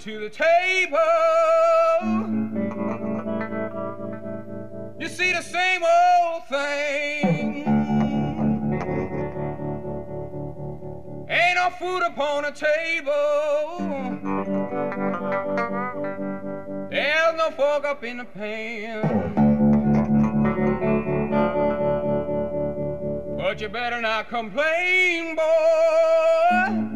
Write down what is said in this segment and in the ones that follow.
To the table. You see the same old thing. Ain't no food upon the table. There's no fork up in the pan. But you better not complain, boy.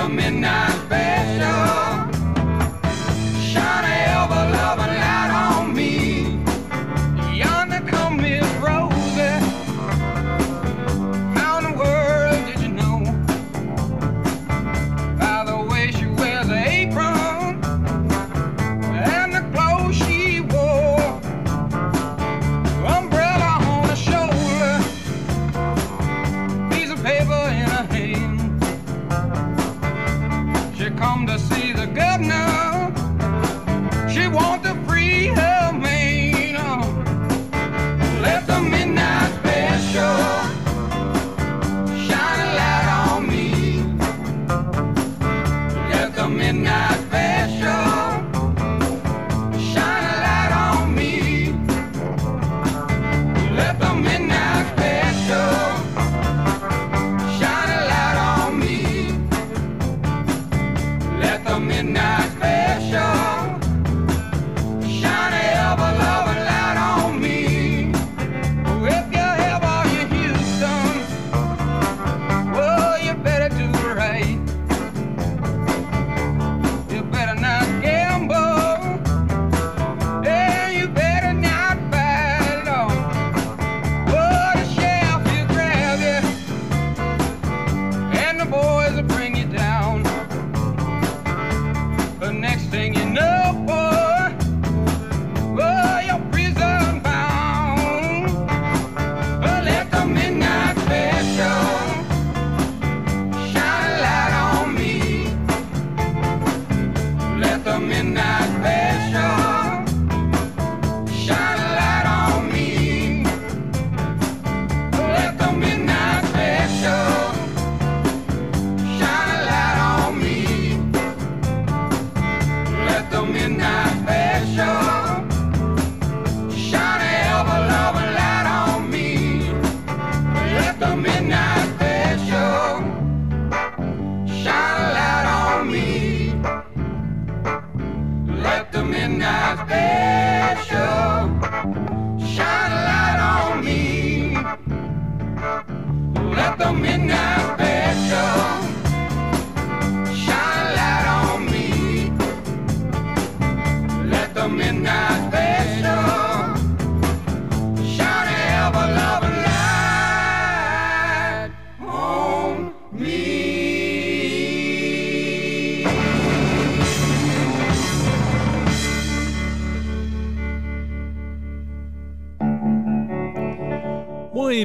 the midnight Let the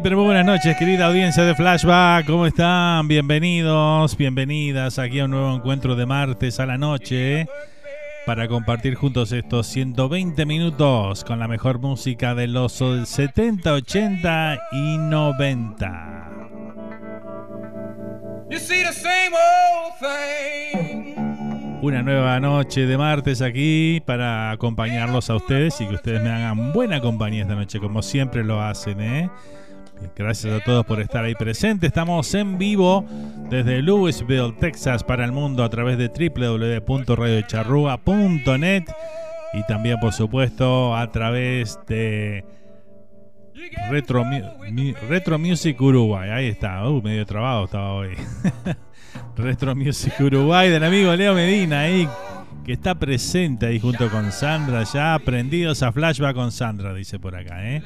pero muy buenas noches, querida audiencia de Flashback. ¿Cómo están? Bienvenidos, bienvenidas aquí a un nuevo encuentro de martes a la noche para compartir juntos estos 120 minutos con la mejor música de los 70, 80 y 90. You see the same old thing. una nueva noche de martes aquí para acompañarlos a ustedes y que ustedes me hagan buena compañía esta noche, como siempre lo hacen, ¿eh? Gracias a todos por estar ahí presentes. Estamos en vivo desde Louisville, Texas, para el mundo a través de www.radiocharrua.net y también, por supuesto, a través de Retro, Retro Music Uruguay. Ahí está, uh, medio trabado estaba hoy. Retro Music Uruguay del amigo Leo Medina ahí que está presente ahí junto con Sandra, ya aprendidos a flashback con Sandra, dice por acá, ¿eh?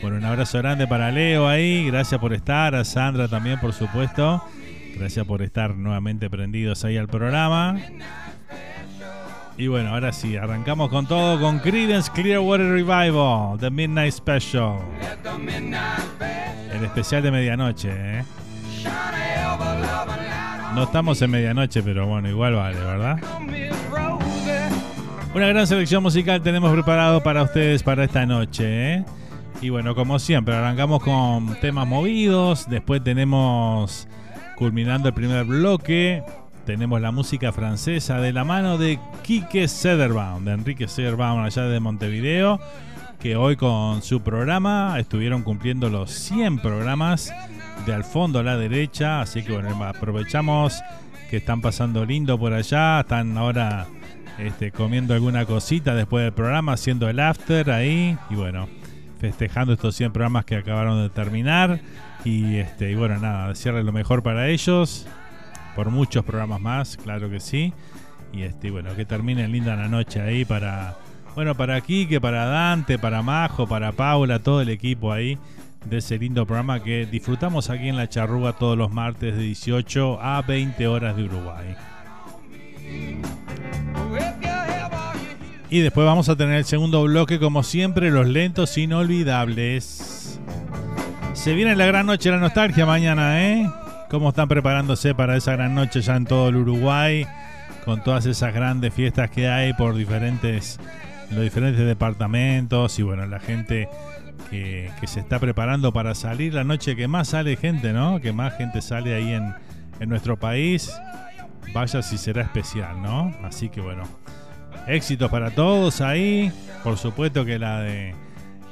Bueno, un abrazo grande para Leo ahí, gracias por estar, a Sandra también, por supuesto, gracias por estar nuevamente prendidos ahí al programa. Y bueno, ahora sí, arrancamos con todo con Creedence Clearwater Revival, The Midnight Special. El especial de medianoche, ¿eh? No estamos en medianoche, pero bueno, igual vale, ¿verdad? Una gran selección musical tenemos preparado para ustedes para esta noche. ¿eh? Y bueno, como siempre, arrancamos con temas movidos. Después tenemos, culminando el primer bloque, tenemos la música francesa de la mano de Quique Sederbaum, de Enrique Sederbaum, allá de Montevideo, que hoy con su programa estuvieron cumpliendo los 100 programas de al fondo a la derecha. Así que bueno, aprovechamos que están pasando lindo por allá. Están ahora este, comiendo alguna cosita después del programa, haciendo el after ahí. Y bueno, festejando estos 100 programas que acabaron de terminar. Y, este, y bueno, nada, desearles lo mejor para ellos. Por muchos programas más, claro que sí. Y este, bueno, que terminen linda la noche ahí para. Bueno, para Kike, para Dante, para Majo, para Paula, todo el equipo ahí de ese lindo programa que disfrutamos aquí en La Charruga todos los martes de 18 a 20 horas de Uruguay. Y después vamos a tener el segundo bloque, como siempre, los lentos inolvidables. Se viene la gran noche la nostalgia mañana, ¿eh? ¿Cómo están preparándose para esa gran noche ya en todo el Uruguay? Con todas esas grandes fiestas que hay por diferentes, los diferentes departamentos y bueno, la gente que, se está preparando para salir la noche que más sale gente, ¿no? Que más gente sale ahí en, en nuestro país. Vaya si será especial, ¿no? Así que bueno, éxitos para todos ahí. Por supuesto que la de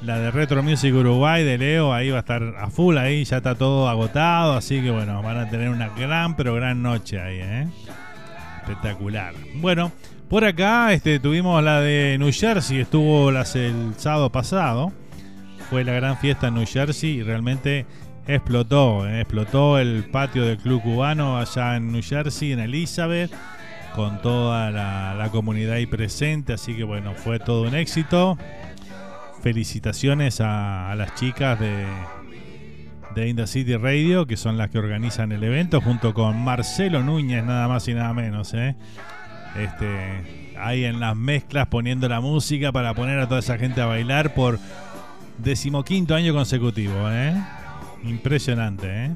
la de Retro Music Uruguay de Leo ahí va a estar a full ahí, ya está todo agotado, así que bueno, van a tener una gran pero gran noche ahí, ¿eh? Espectacular. Bueno, por acá este, tuvimos la de New Jersey, estuvo las, el sábado pasado fue la gran fiesta en New Jersey y realmente explotó, eh, explotó el patio del club cubano allá en New Jersey, en Elizabeth, con toda la, comunidad ahí presente, así que bueno, fue todo un éxito. Felicitaciones a, las chicas de, de In City Radio, que son las que organizan el evento, junto con Marcelo Núñez, nada más y nada menos. ¿eh? Este, ahí en las mezclas poniendo la música para poner a toda esa gente a bailar por Decimoquinto año consecutivo, ¿eh? Impresionante, ¿eh?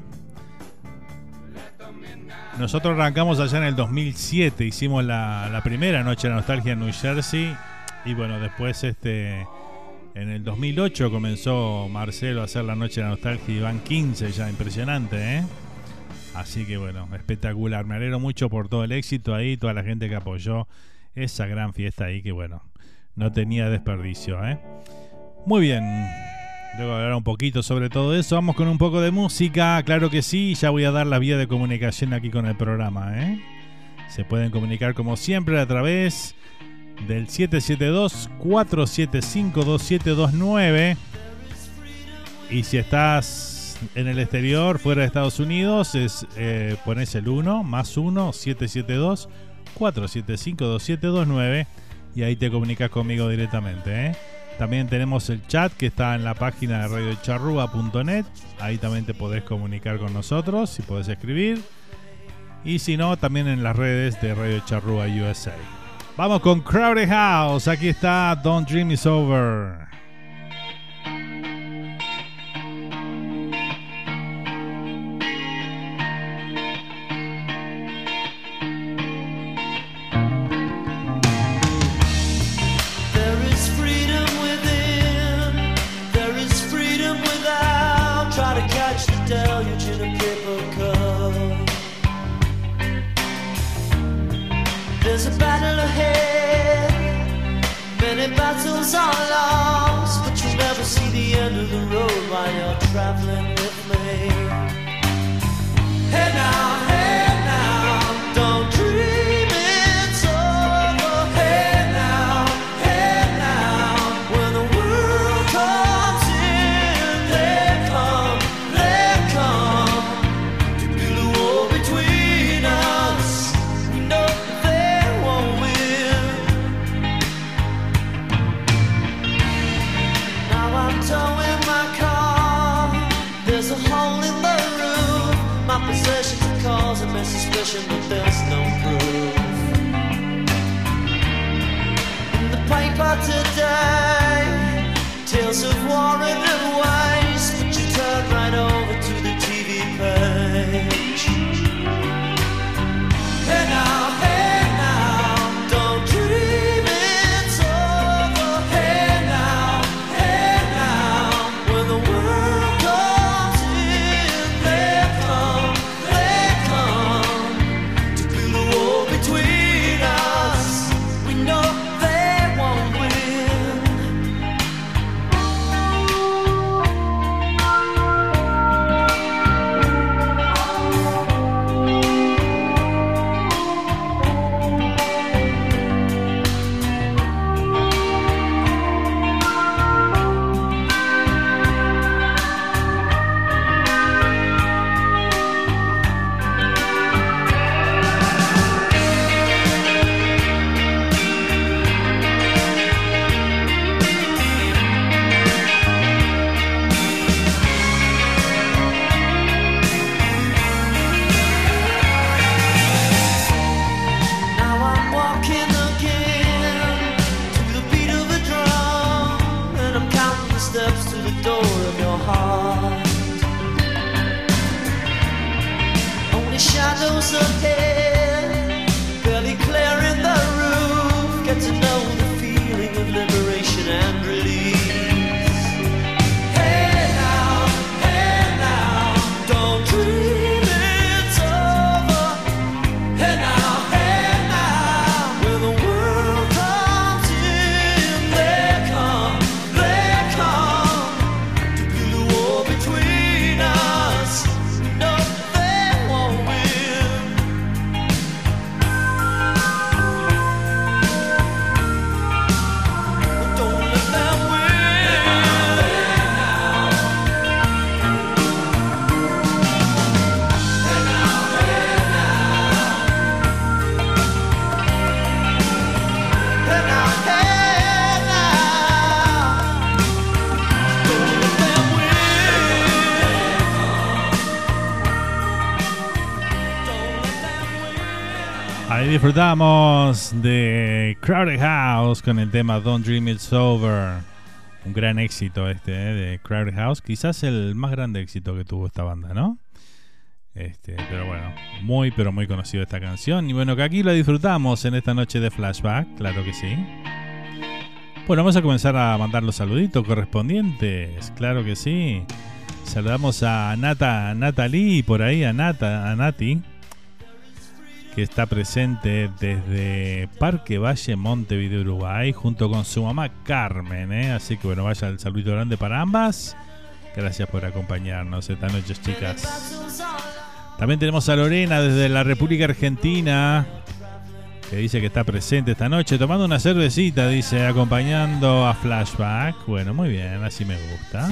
Nosotros arrancamos allá en el 2007, hicimos la, primera noche de nostalgia en New Jersey y bueno, después este en el 2008 comenzó Marcelo a hacer la noche de nostalgia y van 15 ya, impresionante, ¿eh? Así que bueno, espectacular. Me alegro mucho por todo el éxito ahí, toda la gente que apoyó esa gran fiesta ahí que bueno, no tenía desperdicio, ¿eh? Muy bien. Luego hablar un poquito sobre todo eso. Vamos con un poco de música. Claro que sí. Ya voy a dar la vía de comunicación aquí con el programa. ¿eh? Se pueden comunicar como siempre a través del 772-475-2729. Y si estás en el exterior, fuera de Estados Unidos, es, eh, pones el 1 más 1 772 475 2729 y ahí te comunicas conmigo directamente. ¿eh? También tenemos el chat que está en la página de radiocharrúa.net. Ahí también te podés comunicar con nosotros si podés escribir. Y si no, también en las redes de Radio Charrúa USA. Vamos con Crowded House. Aquí está Don't Dream Is Over. deluge in a paper cup. There's a battle ahead, many battles are lost, but you'll never see the end of the road while you're traveling with me. Hey now, hey. Of war and waste. Disfrutamos de Crowded House con el tema Don't Dream It's Over. Un gran éxito este eh, de Crowded House. Quizás el más grande éxito que tuvo esta banda, ¿no? Este, pero bueno, muy pero muy conocido esta canción. Y bueno, que aquí la disfrutamos en esta noche de flashback, claro que sí. Bueno, vamos a comenzar a mandar los saluditos correspondientes, claro que sí. Saludamos a Nata, Natalie, por ahí, a Nata, a Nati, que está presente desde Parque Valle, Montevideo, Uruguay, junto con su mamá Carmen. ¿eh? Así que bueno, vaya el saludito grande para ambas. Gracias por acompañarnos esta noche, chicas. También tenemos a Lorena desde la República Argentina, que dice que está presente esta noche, tomando una cervecita, dice, acompañando a Flashback. Bueno, muy bien, así me gusta.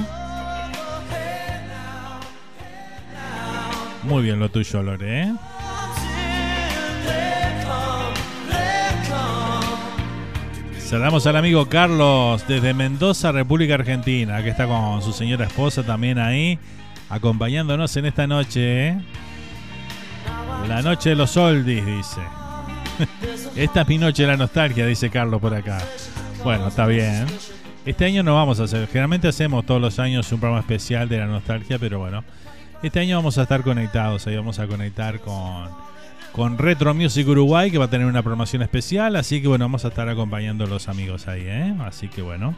Muy bien lo tuyo, Lore. ¿eh? Saludamos al amigo Carlos desde Mendoza, República Argentina, que está con su señora esposa también ahí, acompañándonos en esta noche. ¿eh? La noche de los oldies, dice. Esta es mi noche de la nostalgia, dice Carlos por acá. Bueno, está bien. Este año no vamos a hacer, generalmente hacemos todos los años un programa especial de la nostalgia, pero bueno, este año vamos a estar conectados, ahí vamos a conectar con, con Retro Music Uruguay, que va a tener una promoción especial. Así que bueno, vamos a estar acompañando a los amigos ahí, ¿eh? Así que bueno,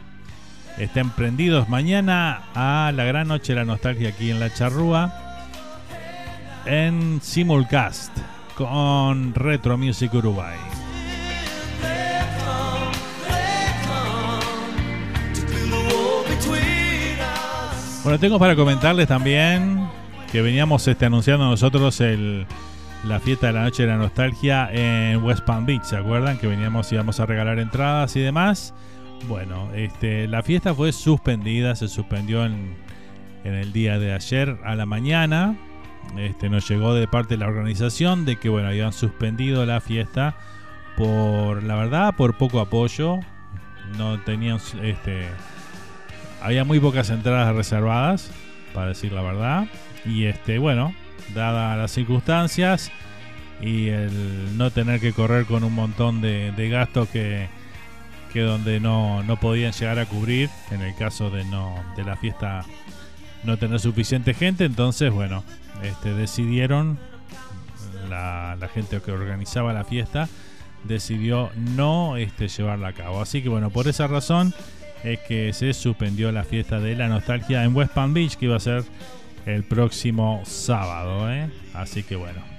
estén prendidos mañana a la gran noche la nostalgia aquí en La Charrúa, en Simulcast, con Retro Music Uruguay. Bueno, tengo para comentarles también que veníamos este, anunciando nosotros el, la fiesta de la noche de la nostalgia en West Palm Beach, ¿se acuerdan? Que veníamos íbamos a regalar entradas y demás. Bueno, este, la fiesta fue suspendida, se suspendió en, en el día de ayer a la mañana. Este, nos llegó de parte de la organización de que bueno, habían suspendido la fiesta por la verdad, por poco apoyo. No tenían este había muy pocas entradas reservadas, para decir la verdad. Y este, bueno, dadas las circunstancias y el no tener que correr con un montón de, de gastos que, que donde no, no podían llegar a cubrir en el caso de no de la fiesta no tener suficiente gente entonces bueno este decidieron la, la gente que organizaba la fiesta decidió no este, llevarla a cabo. Así que bueno por esa razón es que se suspendió la fiesta de la nostalgia en West Palm Beach que iba a ser el próximo sábado ¿eh? así que bueno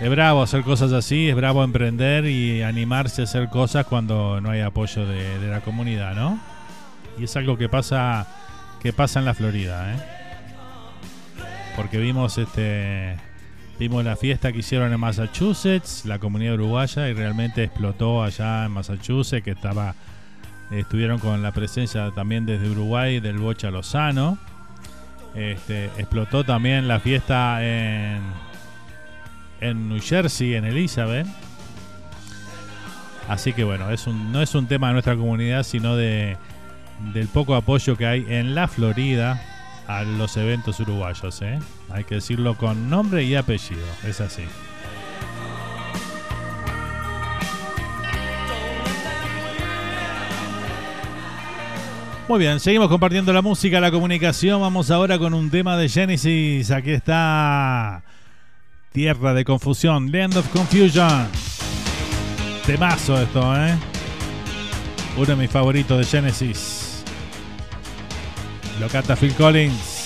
es bravo hacer cosas así, es bravo emprender y animarse a hacer cosas cuando no hay apoyo de, la comunidad, ¿no? Y es algo que pasa que pasa en la Florida, ¿eh? Porque vimos este vimos la fiesta que hicieron en Massachusetts, la comunidad uruguaya y realmente explotó allá en Massachusetts, que estaba estuvieron con la presencia también desde Uruguay del Bocha Lozano. Este, explotó también la fiesta en en New Jersey, en Elizabeth. Así que bueno, es un, no es un tema de nuestra comunidad, sino de, del poco apoyo que hay en la Florida a los eventos uruguayos. ¿eh? Hay que decirlo con nombre y apellido, es así. Muy bien, seguimos compartiendo la música, la comunicación. Vamos ahora con un tema de Genesis. Aquí está Tierra de Confusión, Land of Confusion. Temazo esto, ¿eh? Uno de mis favoritos de Genesis. Lo canta Phil Collins.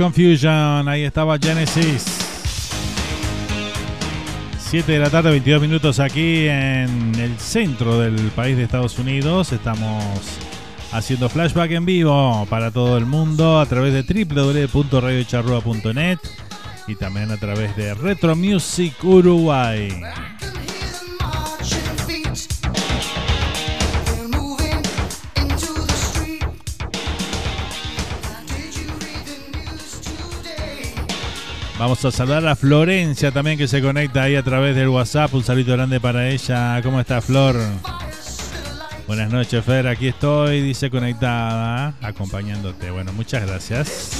Confusion. Ahí estaba Genesis. 7 de la tarde, 22 minutos aquí en el centro del país de Estados Unidos. Estamos haciendo flashback en vivo para todo el mundo a través de www.radiocharrua.net y también a través de Retro Music Uruguay. Vamos a saludar a Florencia también que se conecta ahí a través del WhatsApp. Un saludo grande para ella. ¿Cómo está Flor? Buenas noches, Fer. Aquí estoy, dice conectada, acompañándote. Bueno, muchas gracias.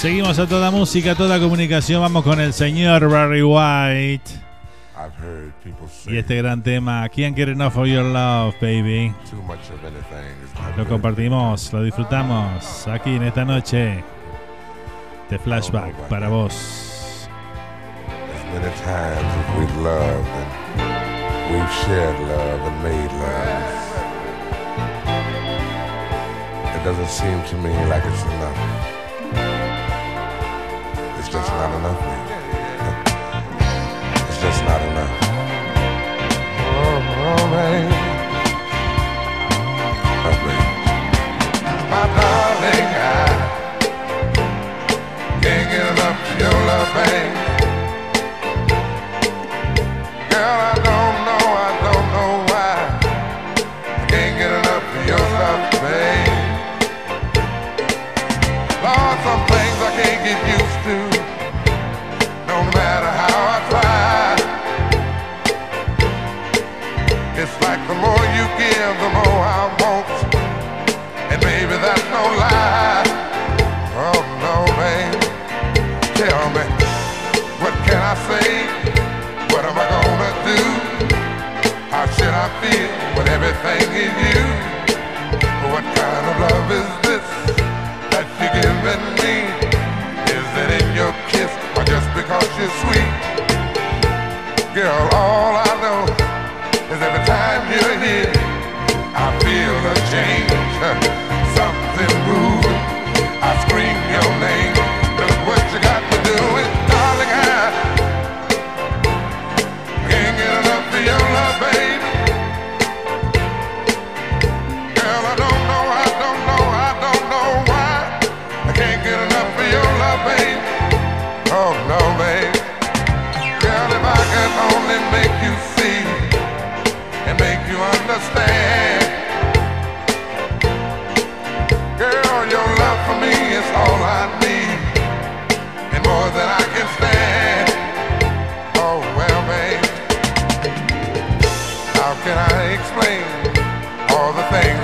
Seguimos a toda música, toda comunicación. Vamos con el señor Barry White I've heard people say y este gran tema, Can't Get Enough of Your Love, baby. too much of anything is not Lo compartimos, lo disfrutamos aquí en esta noche de flashback para vos. As many times as we've loved and we've shared love and made love. It doesn't seem to me like it's enough. It's just not enough. Just not enough. Oh. Oh. My darling, I can't enough of your love, babe.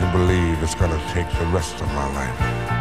can believe it's gonna take the rest of my life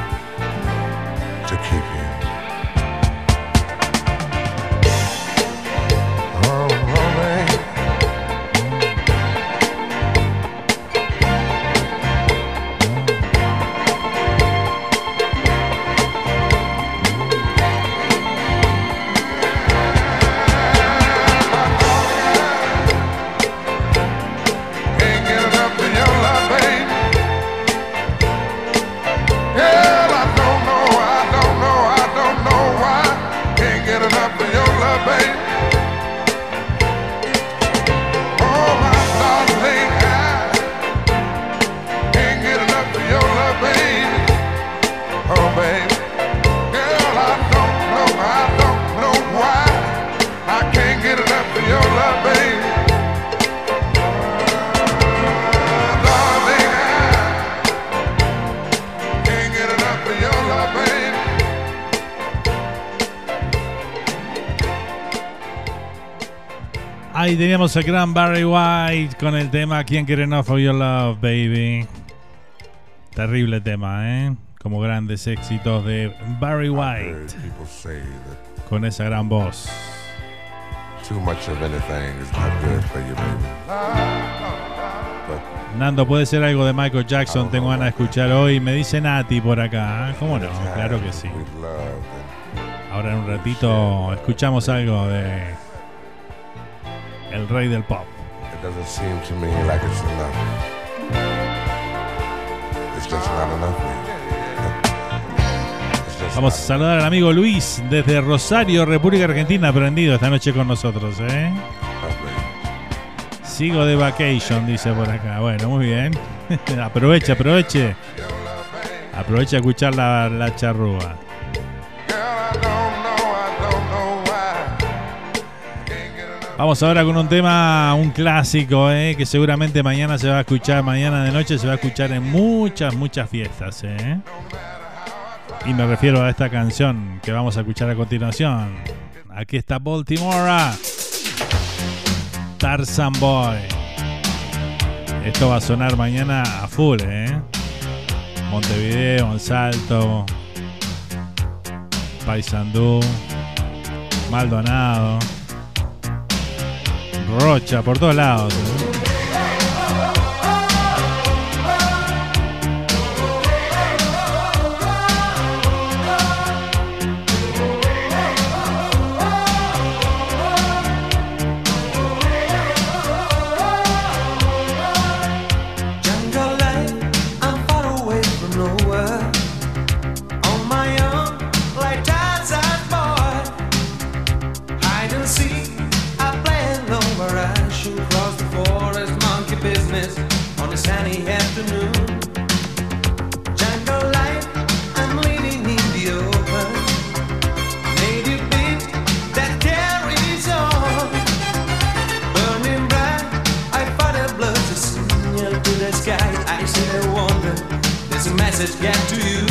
Teníamos a gran Barry White con el tema ¿Quién quiere enough for your love, baby? Terrible tema, ¿eh? Como grandes éxitos de Barry White con esa gran voz. too much of anything is not good for you, baby. But Nando, puede ser algo de Michael Jackson, tengo ganas de escuchar hoy. Me dice Nati por acá. ¿eh? ¿Cómo no? Claro que sí. Ahora en un ratito escuchamos algo de El Rey del Pop. it doesn't seem to me like it's enough. It's just not enough, baby. It's just Vamos a saludar al amigo Luis desde Rosario, República Argentina, prendido esta noche con nosotros, ¿eh? Sigo de vacation, dice por acá. Bueno, muy bien. aproveche, aproveche. Aproveche a escuchar la, la charrúa. Vamos ahora con un tema, un clásico, ¿eh? que seguramente mañana se va a escuchar, mañana de noche se va a escuchar en muchas, muchas fiestas. ¿eh? Y me refiero a esta canción que vamos a escuchar a continuación. Aquí está Baltimore. Tarzan Boy. Esto va a sonar mañana a full, ¿eh? Montevideo, en Salto, Paysandú, Maldonado. Rocha, por todos lados. Message get to you.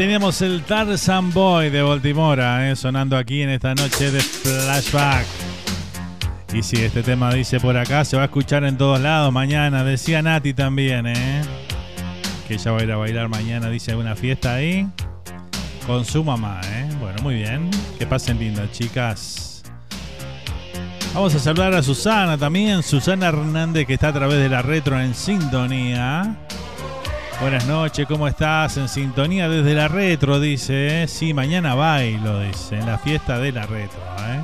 Teníamos el Tarzan Boy de Baltimore, eh, sonando aquí en esta noche de flashback. Y si este tema dice por acá, se va a escuchar en todos lados mañana. Decía Nati también, ¿eh? Que ella va a ir a bailar mañana, dice, una fiesta ahí. Con su mamá, ¿eh? Bueno, muy bien. Que pasen lindo, chicas. Vamos a saludar a Susana también. Susana Hernández, que está a través de la retro en sintonía. Buenas noches, ¿cómo estás? En sintonía desde la retro, dice. ¿eh? Sí, mañana bailo, dice. En la fiesta de la retro, ¿eh?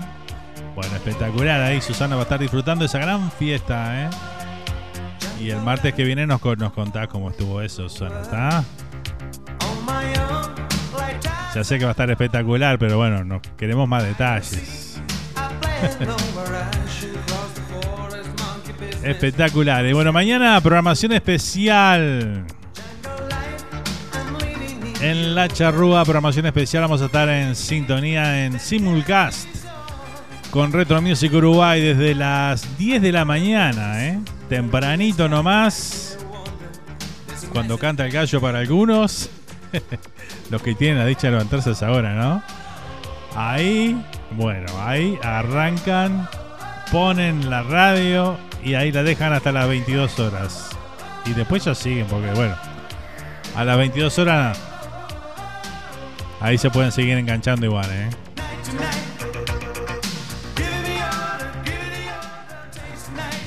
Bueno, espectacular. Ahí Susana va a estar disfrutando esa gran fiesta, ¿eh? Y el martes que viene nos, nos contás cómo estuvo eso, Susana, ¿está? Ya sé que va a estar espectacular, pero bueno, nos queremos más detalles. Espectacular. Y bueno, mañana programación especial. En la charrúa, programación especial, vamos a estar en sintonía en Simulcast con Retro Music Uruguay desde las 10 de la mañana, ¿eh? Tempranito nomás. Cuando canta el gallo para algunos. Los que tienen la dicha de levantarse a esa hora, ¿no? Ahí, bueno, ahí arrancan, ponen la radio y ahí la dejan hasta las 22 horas. Y después ya siguen, porque bueno, a las 22 horas ahí se pueden seguir enganchando igual, ¿eh?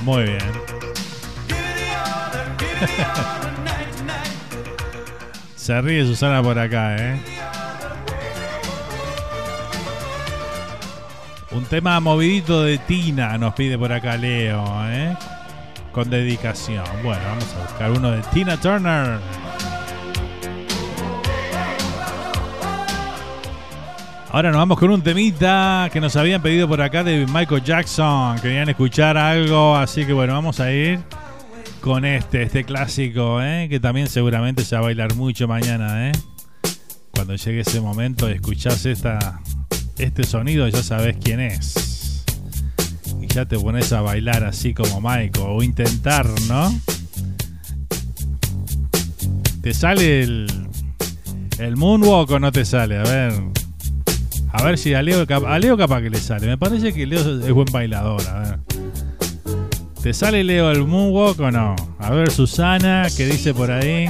Muy bien. Se ríe Susana por acá, ¿eh? Un tema movidito de Tina nos pide por acá Leo, ¿eh? Con dedicación. Bueno, vamos a buscar uno de Tina Turner. Ahora nos vamos con un temita que nos habían pedido por acá de Michael Jackson. Querían escuchar algo, así que bueno, vamos a ir con este, este clásico, ¿eh? que también seguramente se va a bailar mucho mañana. ¿eh? Cuando llegue ese momento y escuchás esta, este sonido, ya sabes quién es. Y ya te pones a bailar así como Michael, o intentar, ¿no? ¿Te sale el, el moonwalk o no te sale? A ver. A ver si a Leo, a Leo capaz que le sale. Me parece que Leo es buen bailador. A ver. ¿Te sale Leo el moonwalk o no? A ver, Susana, ¿qué dice por ahí?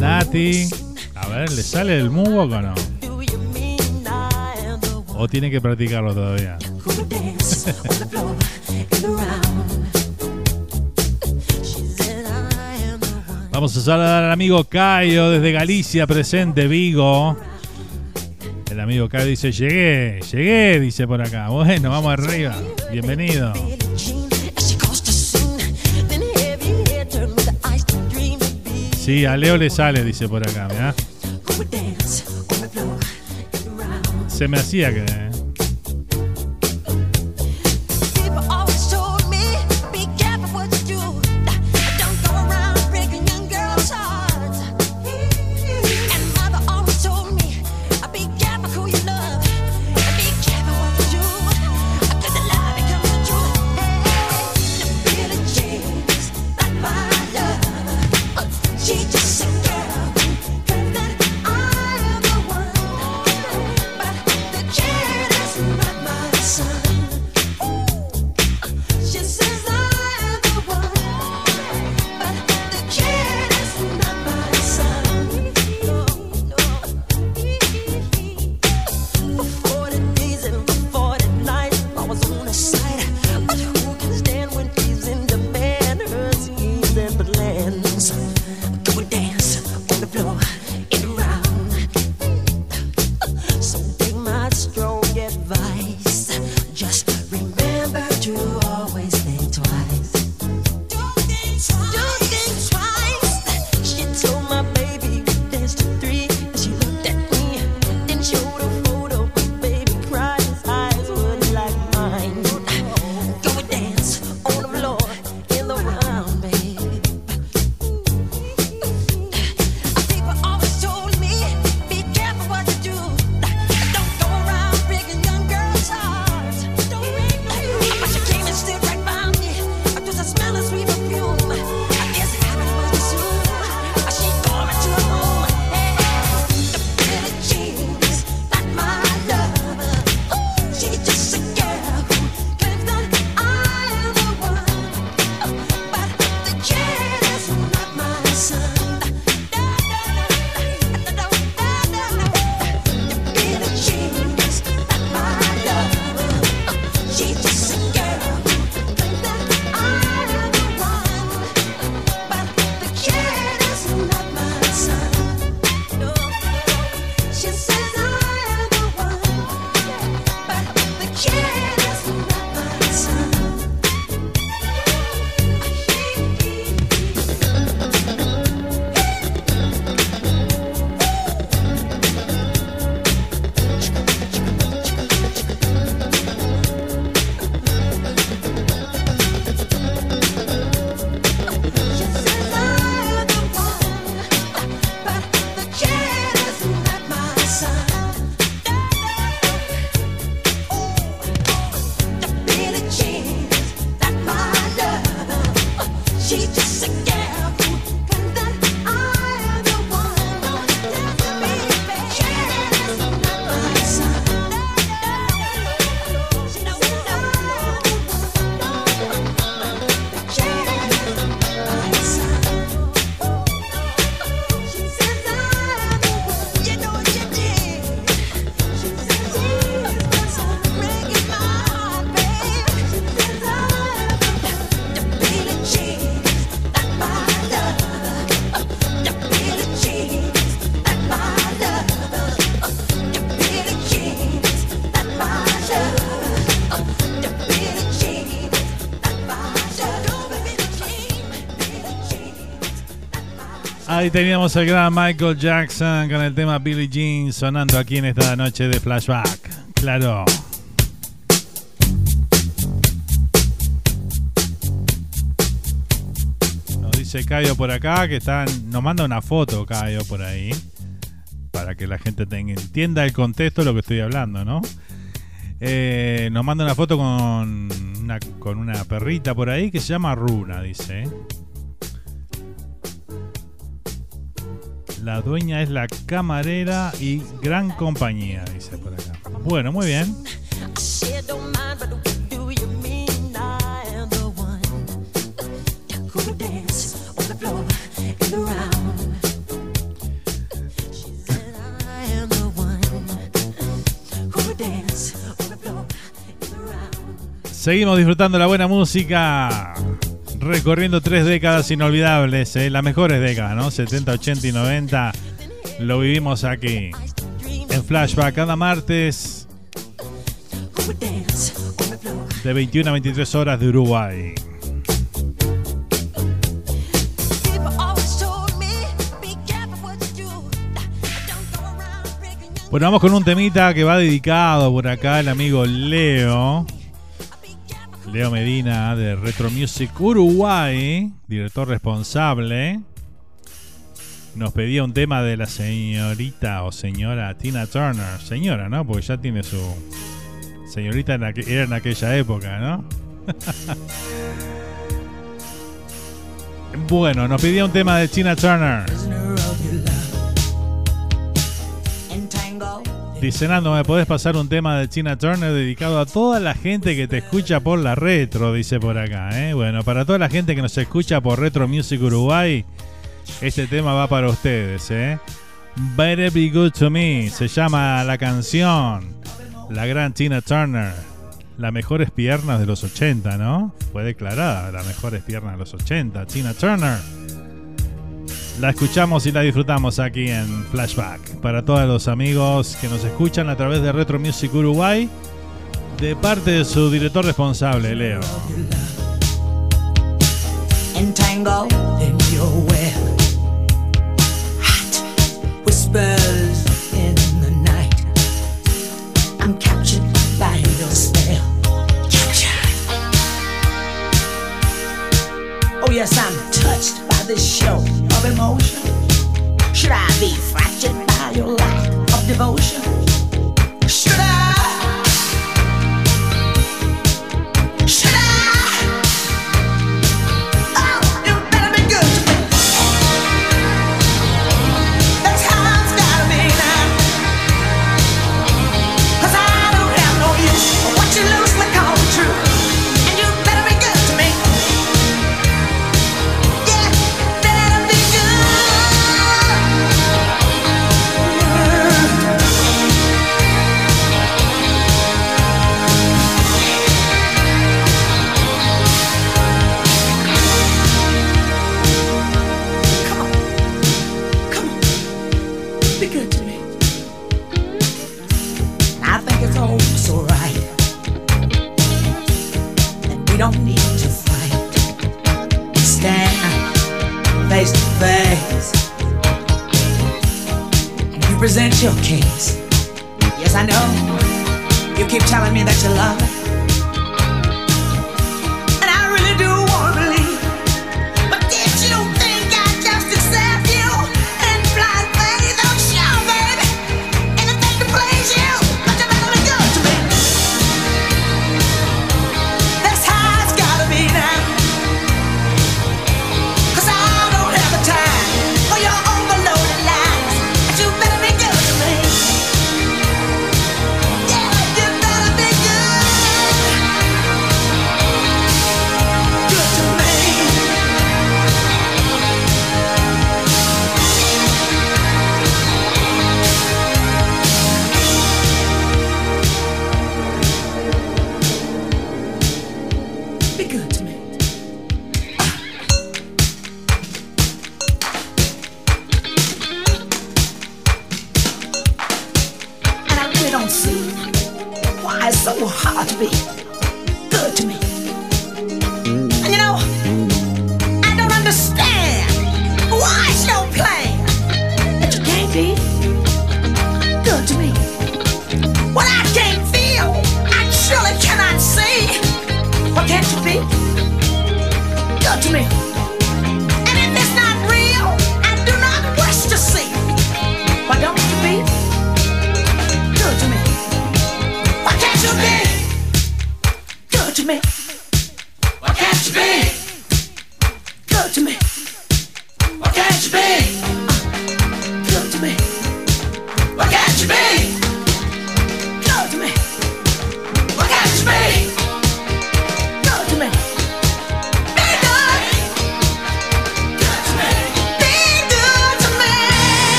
Nati. A ver, ¿le sale el moonwalk o no? ¿O tiene que practicarlo todavía? Vamos a saludar al amigo Caio desde Galicia, presente, Vigo. El amigo Caio dice, llegué, llegué, dice por acá. Bueno, vamos arriba. Bienvenido. Sí, a Leo le sale, dice por acá, mirá. Se me hacía que... Ahí teníamos al gran Michael Jackson con el tema Billie Jean sonando aquí en esta noche de flashback. Claro. Nos dice Cayo por acá que están. Nos manda una foto, Cayo, por ahí. Para que la gente tenga, entienda el contexto de lo que estoy hablando, ¿no? Eh, nos manda una foto con una, con una perrita por ahí que se llama Runa, dice. La dueña es la camarera y gran compañía, dice por acá. Bueno, muy bien. Seguimos disfrutando la buena música. Recorriendo tres décadas inolvidables, ¿eh? las mejores décadas, ¿no? 70, 80 y 90. Lo vivimos aquí. En Flashback cada martes de 21 a 23 horas de Uruguay. Bueno, vamos con un temita que va dedicado por acá el amigo Leo. Leo Medina de Retro Music Uruguay, director responsable. Nos pedía un tema de la señorita o señora Tina Turner. Señora, ¿no? Porque ya tiene su. Señorita en era en aquella época, ¿no? bueno, nos pedía un tema de Tina Turner. Dice Nando, ¿me podés pasar un tema de Tina Turner dedicado a toda la gente que te escucha por la retro? Dice por acá, ¿eh? Bueno, para toda la gente que nos escucha por Retro Music Uruguay, este tema va para ustedes, ¿eh? Better Be Good to Me, se llama la canción. La gran Tina Turner. Las mejores piernas de los 80, ¿no? Fue declarada las mejores piernas de los 80. Tina Turner. La escuchamos y la disfrutamos aquí en Flashback. Para todos los amigos que nos escuchan a través de Retro Music Uruguay, de parte de su director responsable, Leo.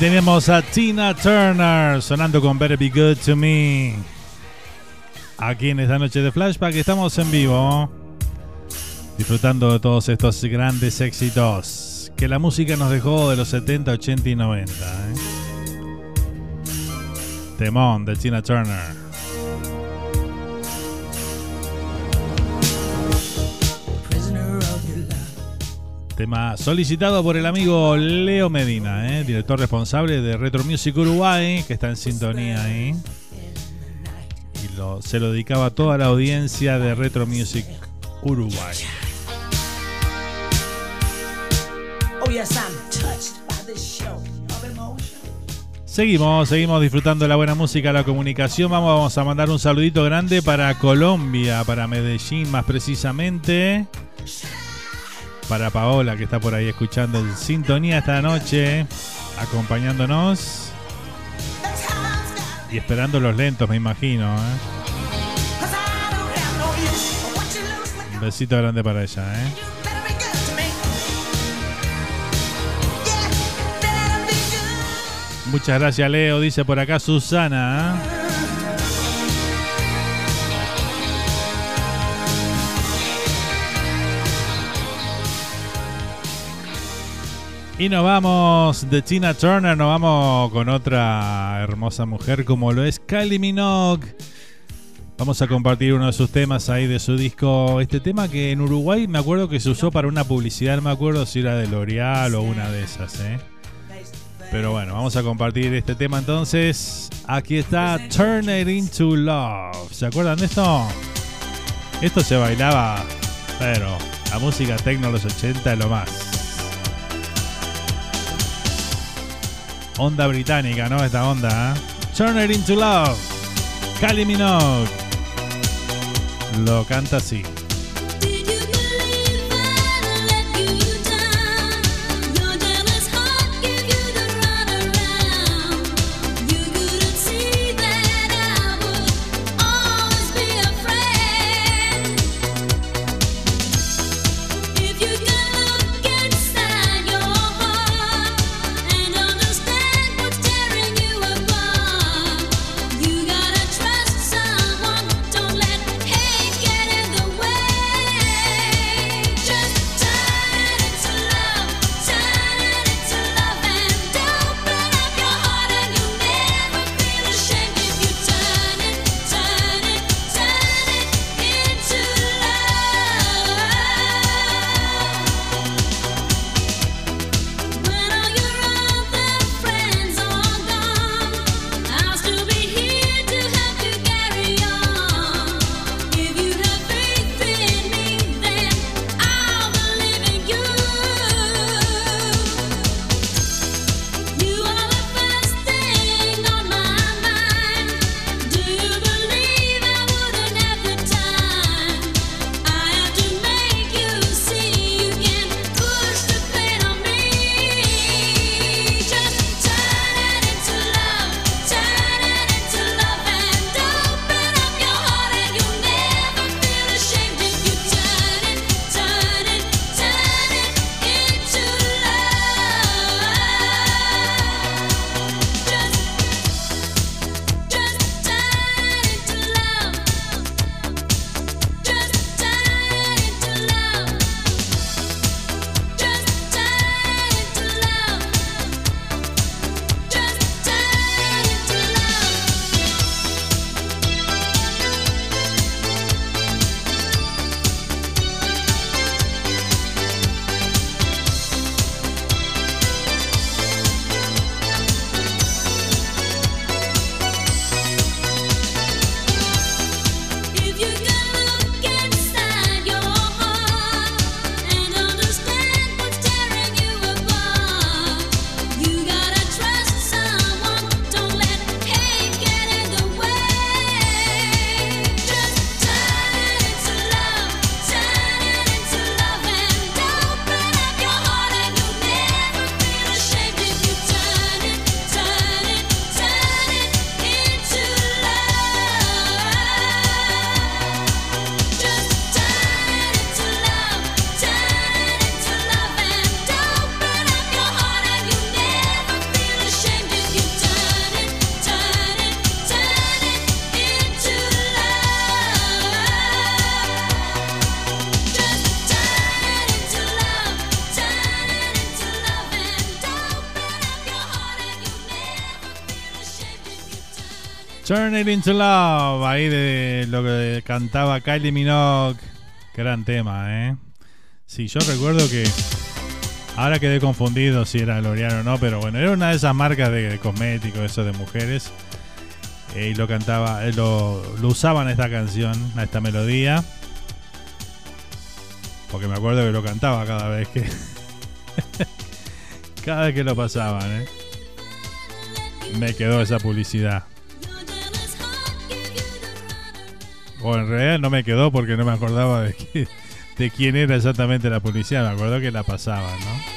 Tenemos a Tina Turner sonando con Better Be Good to Me. Aquí en esta noche de flashback estamos en vivo. Disfrutando de todos estos grandes éxitos que la música nos dejó de los 70, 80 y 90. ¿eh? Temón de Tina Turner. Tema solicitado por el amigo Leo Medina, ¿eh? director responsable de Retro Music Uruguay, que está en sintonía ahí. Y lo, se lo dedicaba a toda la audiencia de Retro Music Uruguay. Oh. Seguimos, seguimos disfrutando de la buena música, la comunicación. Vamos, vamos a mandar un saludito grande para Colombia, para Medellín más precisamente. Para Paola que está por ahí escuchando en sintonía esta noche, acompañándonos y esperando los lentos, me imagino. ¿eh? Un besito grande para ella. ¿eh? Muchas gracias, Leo. Dice por acá Susana. ¿eh? Y nos vamos de Tina Turner, nos vamos con otra hermosa mujer como lo es Kylie Minogue. Vamos a compartir uno de sus temas ahí de su disco. Este tema que en Uruguay me acuerdo que se usó para una publicidad, no me acuerdo si era de L'Oreal o una de esas, ¿eh? Pero bueno, vamos a compartir este tema entonces. Aquí está Turn It Into Love. ¿Se acuerdan de esto? Esto se bailaba, pero la música techno de los 80 es lo más. Onda británica, ¿no? Esta onda, ¿eh? Turn It Into Love. Kylie Minogue. Lo canta así. Turn It Into Love, ahí de lo que cantaba Kylie Minogue. Gran tema, ¿eh? Sí, yo recuerdo que. Ahora quedé confundido si era L'Oreal o no, pero bueno, era una de esas marcas de, cosméticos, eso de mujeres. eh, y lo cantaba, eh, lo, lo usaban esta canción, a esta melodía. Porque me acuerdo que lo cantaba cada vez que. cada vez que lo pasaban, ¿eh? Me quedó esa publicidad. O en realidad no me quedó porque no me acordaba de, qui- de quién era exactamente la policía. Me acuerdo que la pasaban, ¿no?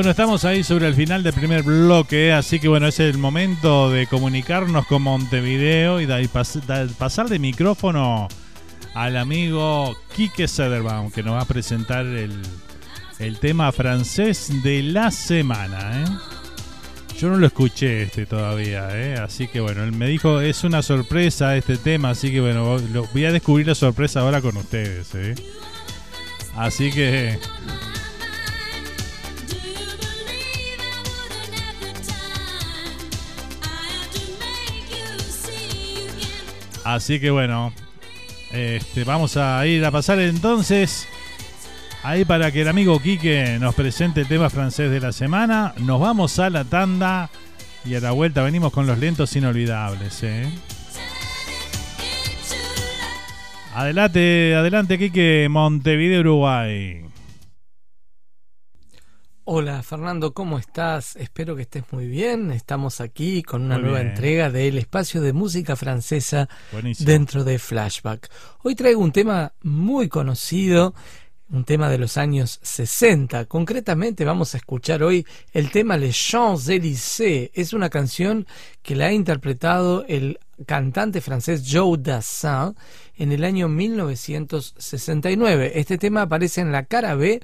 Bueno, estamos ahí sobre el final del primer bloque, así que bueno, es el momento de comunicarnos con Montevideo y, y pas- pasar de micrófono al amigo Quique Sederbaum, que nos va a presentar el, el tema francés de la semana. ¿eh? Yo no lo escuché este todavía, ¿eh? así que bueno, él me dijo es una sorpresa este tema, así que bueno, voy a descubrir la sorpresa ahora con ustedes. ¿eh? Así que... Así que bueno, este, vamos a ir a pasar entonces ahí para que el amigo Quique nos presente el tema francés de la semana. Nos vamos a la tanda y a la vuelta venimos con los lentos inolvidables. ¿eh? Adelante, adelante Quique, Montevideo, Uruguay. Hola Fernando, ¿cómo estás? Espero que estés muy bien. Estamos aquí con una Muy nueva bien. entrega del espacio de música francesa Buenísimo. dentro de Flashback. Hoy traigo un tema muy conocido, un tema de los años 60. Concretamente vamos a escuchar hoy el tema Les Champs-Élysées. Es una canción que la ha interpretado el cantante francés Joe Dassin en el año 1969. Este tema aparece en la cara B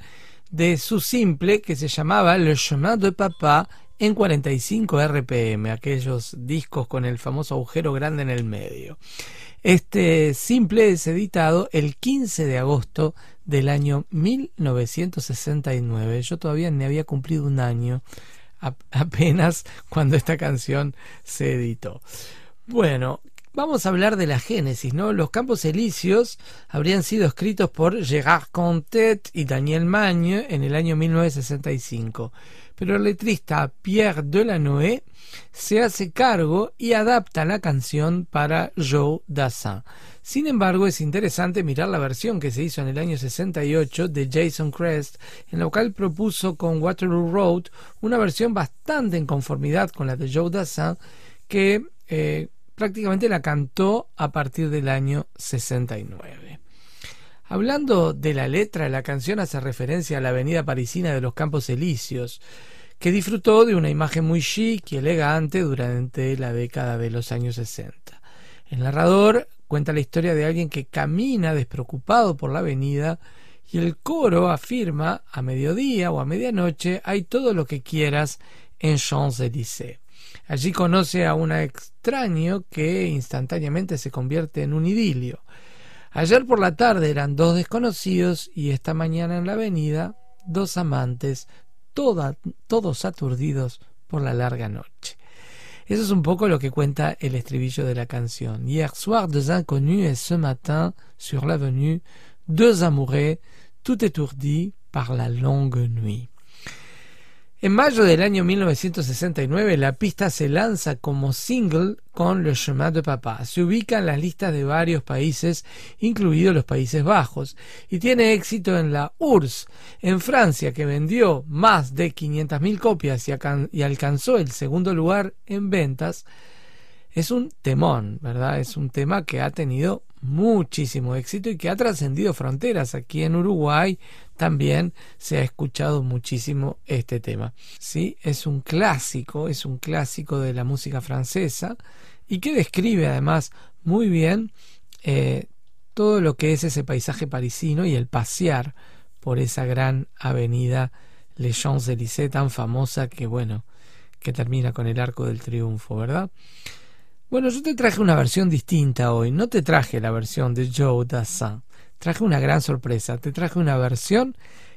de su simple que se llamaba Le Chemin de Papa en 45 RPM, aquellos discos con el famoso agujero grande en el medio. Este simple es editado el 15 de agosto del año 1969. Yo todavía ni había cumplido un año ap- apenas cuando esta canción se editó. Bueno, vamos a hablar de la génesis, ¿no? Los Campos Elíseos habrían sido escritos por Gérard Contet y Daniel Magne en el año 1965, pero el letrista Pierre Delanoë se hace cargo y adapta la canción para Joe Dassin. Sin embargo, es interesante mirar la versión que se hizo en el año 68 de Jason Crest, en la cual propuso con Waterloo Road una versión bastante en conformidad con la de Joe Dassin, que eh, prácticamente la cantó a partir del año 69. Hablando de la letra, la canción hace referencia a la avenida parisina de los Campos Elíseos, que disfrutó de una imagen muy chic y elegante durante la década de los años 60. El narrador cuenta la historia de alguien que camina despreocupado por la avenida y el coro afirma a mediodía o a medianoche hay todo lo que quieras en Champs-Élysées. Allí conoce a un extraño que instantáneamente se convierte en un idilio. Ayer por la tarde eran dos desconocidos y esta mañana en la avenida dos amantes, toda- todos aturdidos por la larga noche. Eso es un poco lo que cuenta el estribillo de la canción. Hier soir, deux inconnus et ce matin, sur l'avenue, deux amoureux, tout étourdis par la longue nuit. En mayo del año 1969, la pista se lanza como single con Le Chemin de Papa. Se ubica en las listas de varios países, incluidos los Países Bajos, y tiene éxito en la URSS, en Francia, que vendió más de 500.000 copias y alcanzó el segundo lugar en ventas. Es un temón, ¿verdad? Es un tema que ha tenido muchísimo éxito y que ha trascendido fronteras. Aquí en Uruguay también se ha escuchado muchísimo este tema. Sí, es un clásico, es un clásico de la música francesa y que describe además muy bien eh, todo lo que es ese paisaje parisino y el pasear por esa gran avenida Les Champs-Élysées tan famosa que bueno, que termina con el Arco del Triunfo, ¿verdad? Bueno, yo te traje una versión distinta hoy, no te traje la versión de Joe Dassin, traje una gran sorpresa, te traje una versión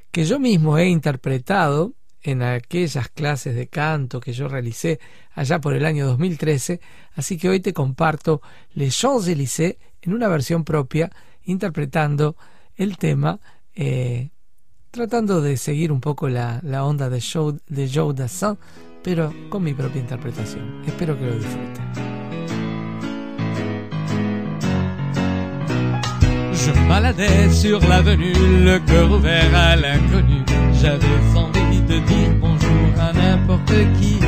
que yo mismo he interpretado en aquellas clases de canto que yo realicé allá por el año 2013, así que hoy te comparto Les Champs-Élysées en una versión propia, interpretando el tema, eh, tratando de seguir un poco la, onda de, show, de Joe Dassin, pero con mi propia interpretación. Espero que lo disfruten. Je baladais sur l'avenue, le cœur ouvert à l'inconnu. J'avais envie de dire bonjour à n'importe qui.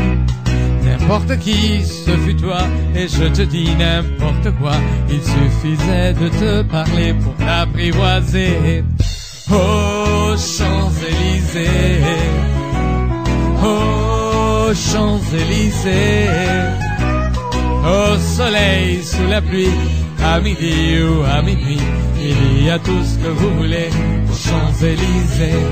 N'importe qui, ce fut toi, et je te dis n'importe quoi. Il suffisait de te parler pour t'apprivoiser. Oh, Champs-Élysées. Oh, Champs-Élysées. Au soleil, sous la pluie, à midi ou à minuit, il y a tout ce que vous voulez aux Champs-Élysées.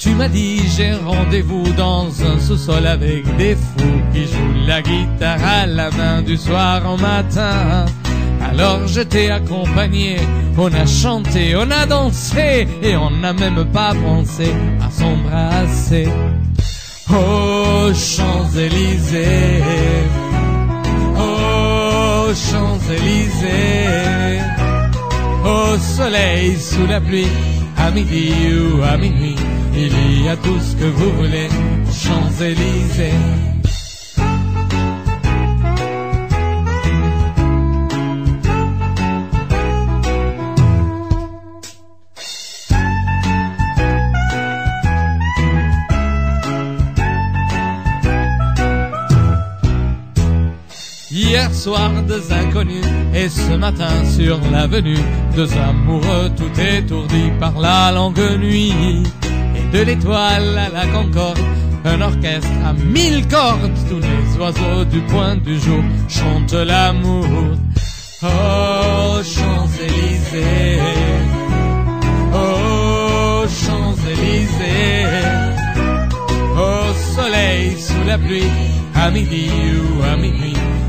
Tu m'as dit j'ai rendez-vous dans un sous-sol avec des fous qui jouent la guitare à la main du soir au matin. Alors je t'ai accompagné, on a chanté, on a dansé et on n'a même pas pensé à s'embrasser. Oh Champs-Élysées. Oh Champs-Élysées, au soleil, sous la pluie, à midi ou à minuit, il y a tout ce que vous voulez Champs-Élysées. Soir, deux inconnus, et ce matin sur l'avenue, deux amoureux tout étourdis par la longue nuit. Et de l'étoile à la concorde, un orchestre à mille cordes, tous les oiseaux du point du jour chantent l'amour. Oh, Champs-Élysées, oh, Champs-Élysées, au soleil, sous la pluie, à midi ou à minuit,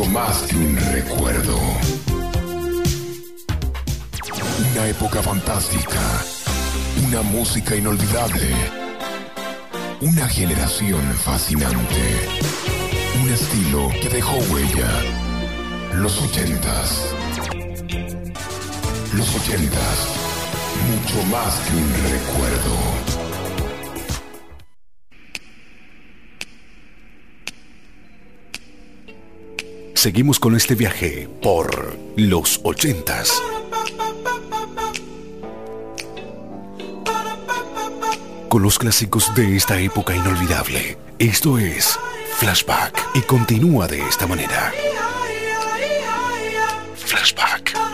Mucho más que un recuerdo. Una época fantástica, una música inolvidable, una generación fascinante, un estilo que dejó huella. Los ochentas. Los ochentas, mucho más que un recuerdo. Seguimos con este viaje por los ochentas. Con los clásicos de esta época inolvidable. Esto es Flashback y continúa de esta manera. Flashback.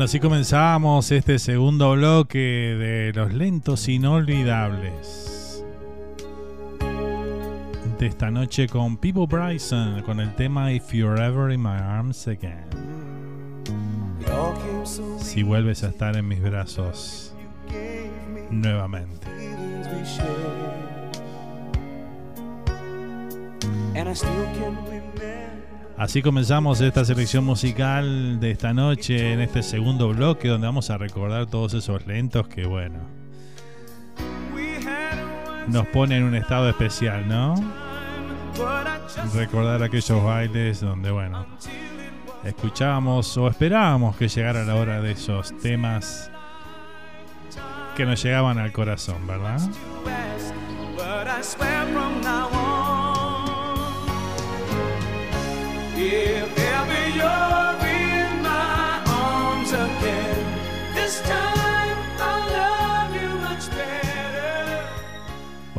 Bueno, así comenzamos este segundo bloque de los lentos inolvidables. De esta noche con People Bryson con el tema If You're Ever in My Arms Again. Si vuelves a estar en mis brazos nuevamente. Así comenzamos esta selección musical de esta noche en este segundo bloque donde vamos a recordar todos esos lentos que bueno, nos pone en un estado especial, ¿no? Recordar aquellos bailes donde bueno, escuchábamos o esperábamos que llegara la hora de esos temas que nos llegaban al corazón, ¿verdad?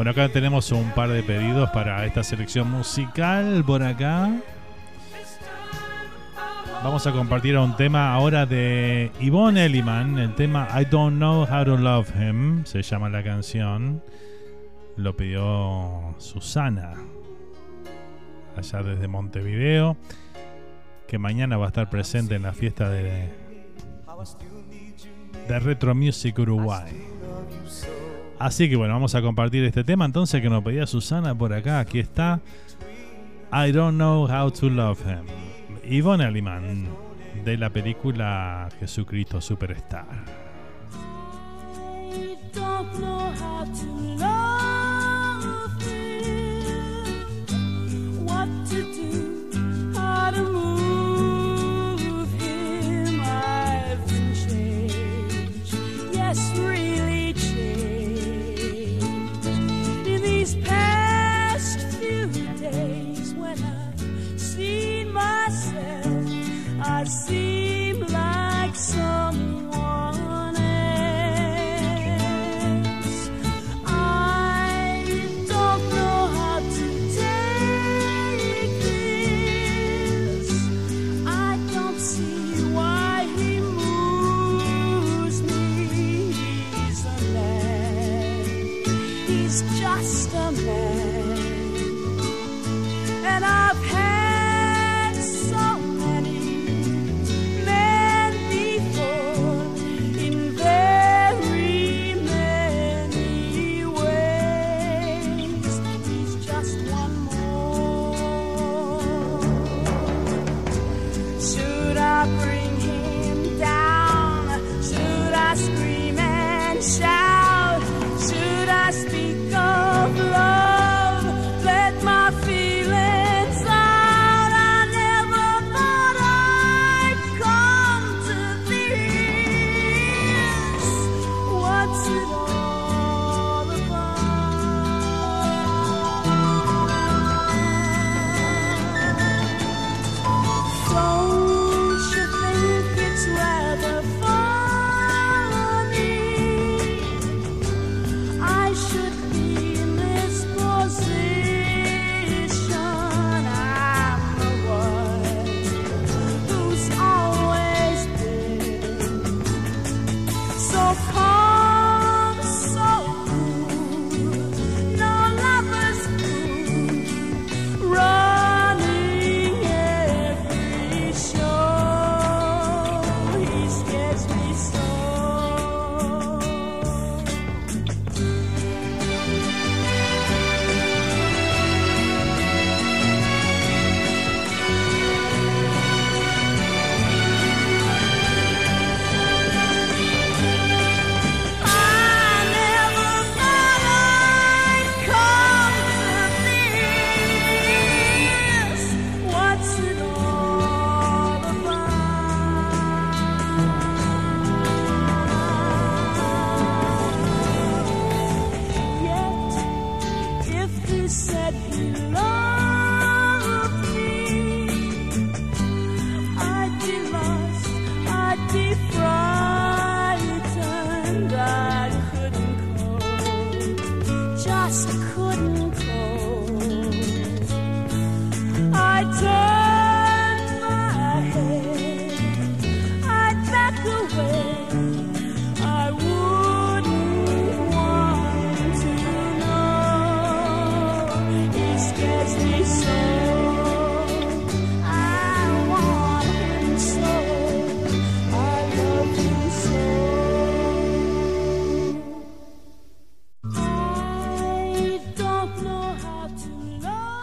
Bueno, acá tenemos un par de pedidos para esta selección musical por acá. Vamos a compartir un tema ahora de Yvonne Elliman, el tema I Don't Know How to Love Him, se llama la canción. Lo pidió Susana, allá desde Montevideo, que mañana va a estar presente en la fiesta de, de Retro Music Uruguay. Así que bueno, vamos a compartir este tema entonces que nos pedía Susana por acá. Aquí está. I Don't Know How to Love Him. Yvonne Elliman, de la película Jesucristo Superstar. I don't know how to love I've been changed, yes, really changed. In these past few days, when I've seen man. And I've had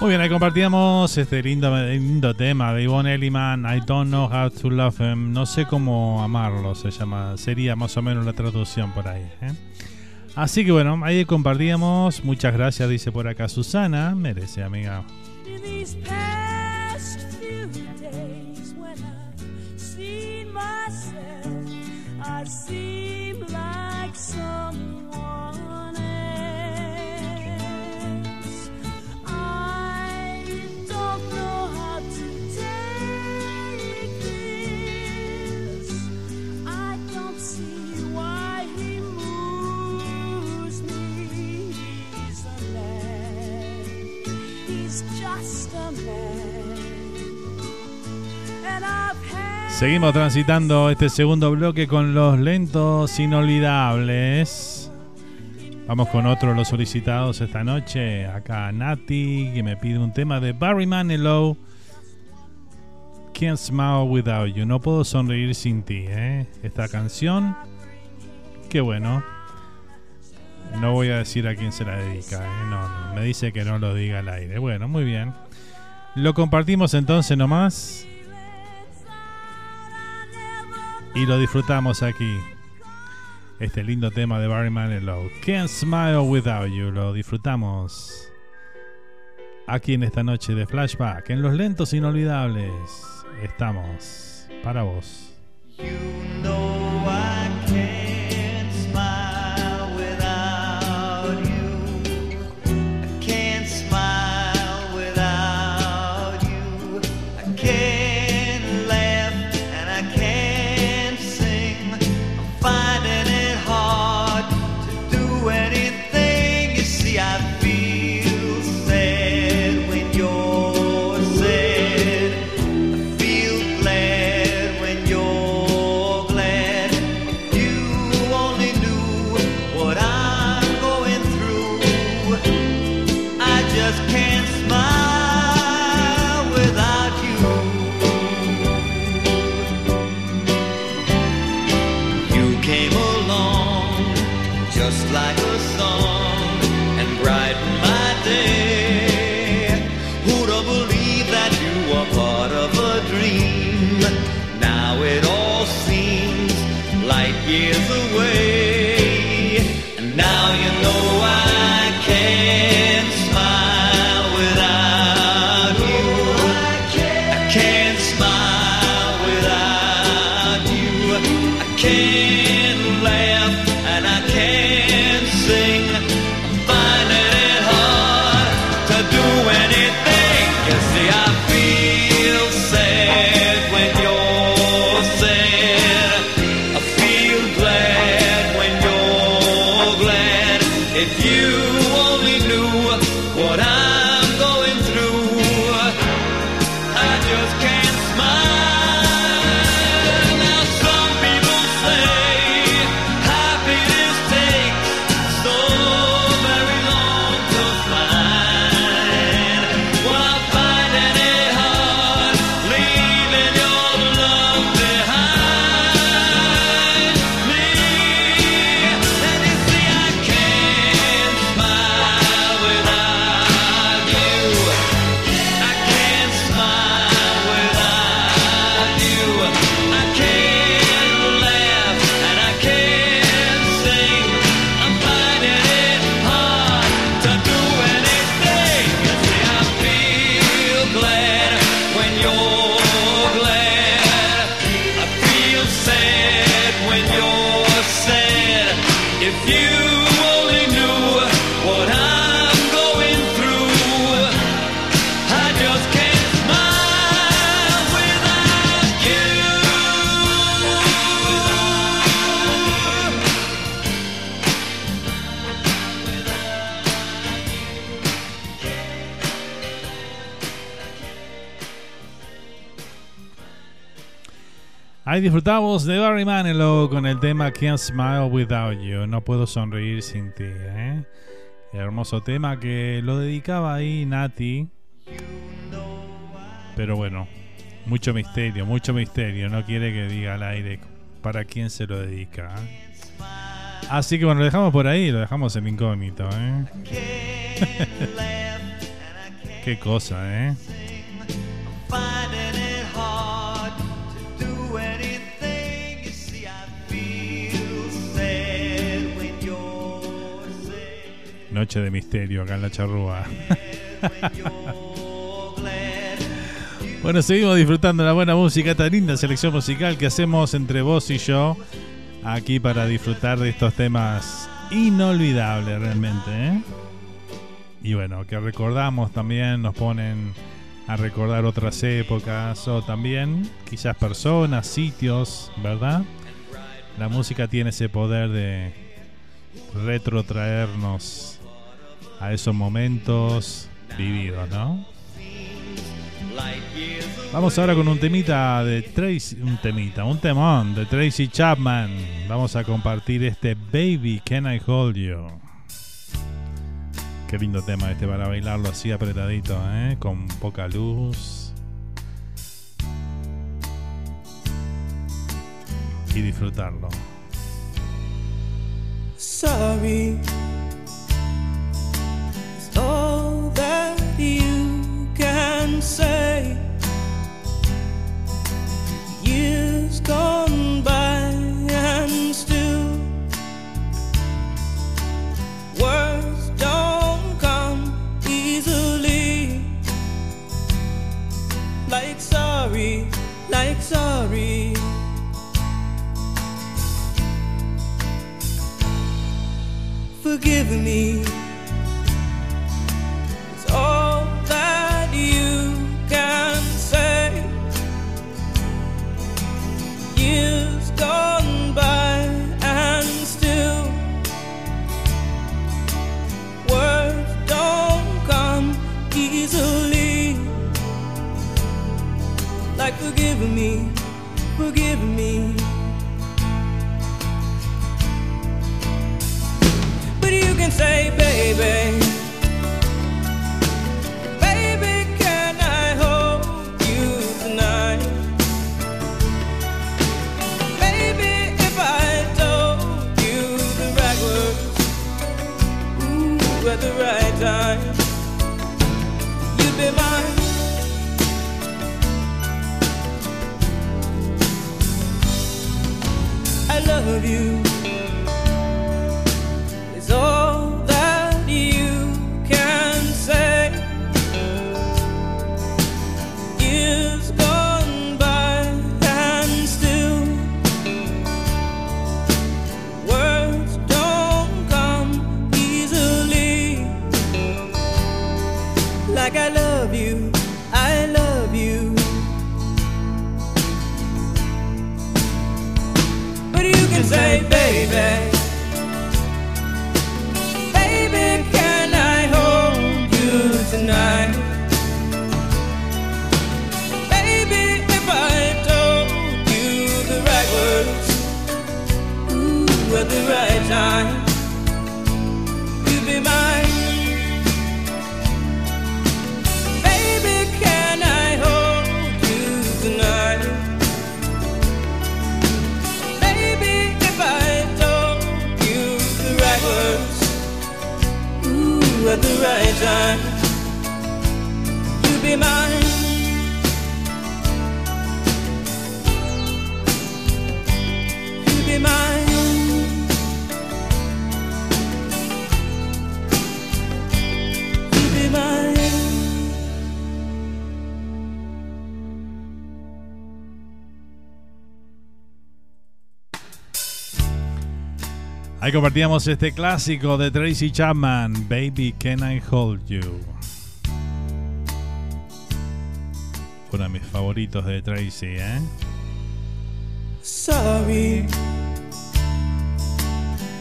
Muy bien, ahí compartíamos este lindo, lindo tema de Yvonne Elliman, I Don't Know How to Love Him. No sé cómo amarlo, se llama. Sería más o menos la traducción por ahí. ¿eh? Así que bueno, ahí compartíamos. Muchas gracias, dice por acá Susana. Merece, amiga. Seguimos transitando este segundo bloque con los lentos inolvidables. Vamos con otro de los solicitados esta noche. Acá Nati, que me pide un tema de Barry Manilow. Can't Smile Without You. No puedo sonreír sin ti, ¿eh? Esta canción. Qué bueno. No voy a decir a quién se la dedica, ¿eh? No. Me dice que no lo diga al aire. Bueno, muy bien. Lo compartimos entonces nomás. Y lo disfrutamos aquí. Este lindo tema de Barry Manilow. Can't Smile Without You. Lo disfrutamos aquí en esta noche de flashback. En los lentos inolvidables. Estamos para vos. know I Disfrutamos de Barry Manilow con el tema Can't Smile Without You. No puedo sonreír sin ti. ¿eh? Hermoso tema que lo dedicaba ahí Nati. Pero bueno, mucho misterio, mucho misterio. No quiere que diga al aire para quién se lo dedica. ¿eh? Así que bueno, lo dejamos por ahí, lo dejamos en incógnito. ¿eh? Qué cosa, ¿eh? Noche de misterio acá en la charrúa. Bueno, seguimos disfrutando la buena música, esta linda selección musical que hacemos entre vos y yo aquí para disfrutar de estos temas inolvidables realmente. ¿eh? Y bueno, que recordamos también, nos ponen a recordar otras épocas o también quizás personas, sitios, ¿verdad? La música tiene ese poder de retrotraernos a esos momentos vividos, ¿no? Vamos ahora con un temita de Tracy, un temita, un temón de Tracy Chapman. Vamos a compartir este Baby Can I Hold You. Qué lindo tema este para bailarlo así apretadito, ¿eh? con poca luz. Y disfrutarlo. sorry you can say years gone by and still words don't come easily. Like sorry like sorry. Forgive me. Like forgive me, forgive me. But you can say, baby, baby, can I love you. Time, Ahí compartíamos este clásico de Tracy Chapman, Baby Can I Hold You. Uno de mis favoritos de Tracy, ¿eh? sorry.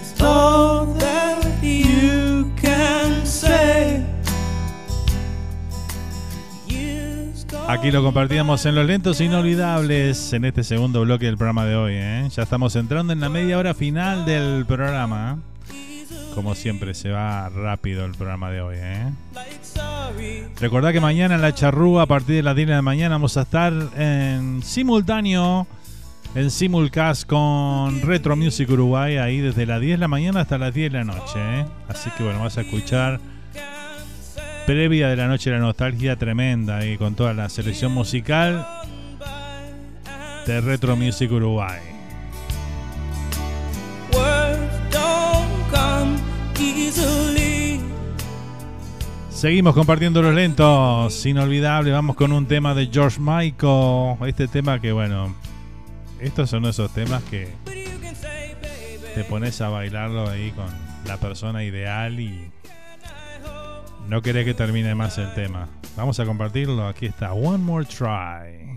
It's that you can say. Aquí lo compartíamos en los lentos inolvidables en este segundo bloque del programa de hoy, ¿eh? Ya estamos entrando en la media hora final del programa. Como siempre se va rápido el programa de hoy, ¿eh? Recordá que mañana en la charrúa a partir de las 10 de la mañana vamos a estar en simultáneo, en simulcast con Retro Music Uruguay, ahí desde las 10 de la mañana hasta las 10 de la noche. ¿eh? Así que bueno, vas a escuchar previa de la noche de la nostalgia tremenda ahí con toda la selección musical de Retro Music Uruguay. Seguimos compartiendo los lentos, inolvidable. Vamos con un tema de George Michael. Este tema que, bueno, estos son esos temas que te pones a bailarlo ahí con la persona ideal y no querés que termine más el tema. Vamos a compartirlo. Aquí está, One More Try.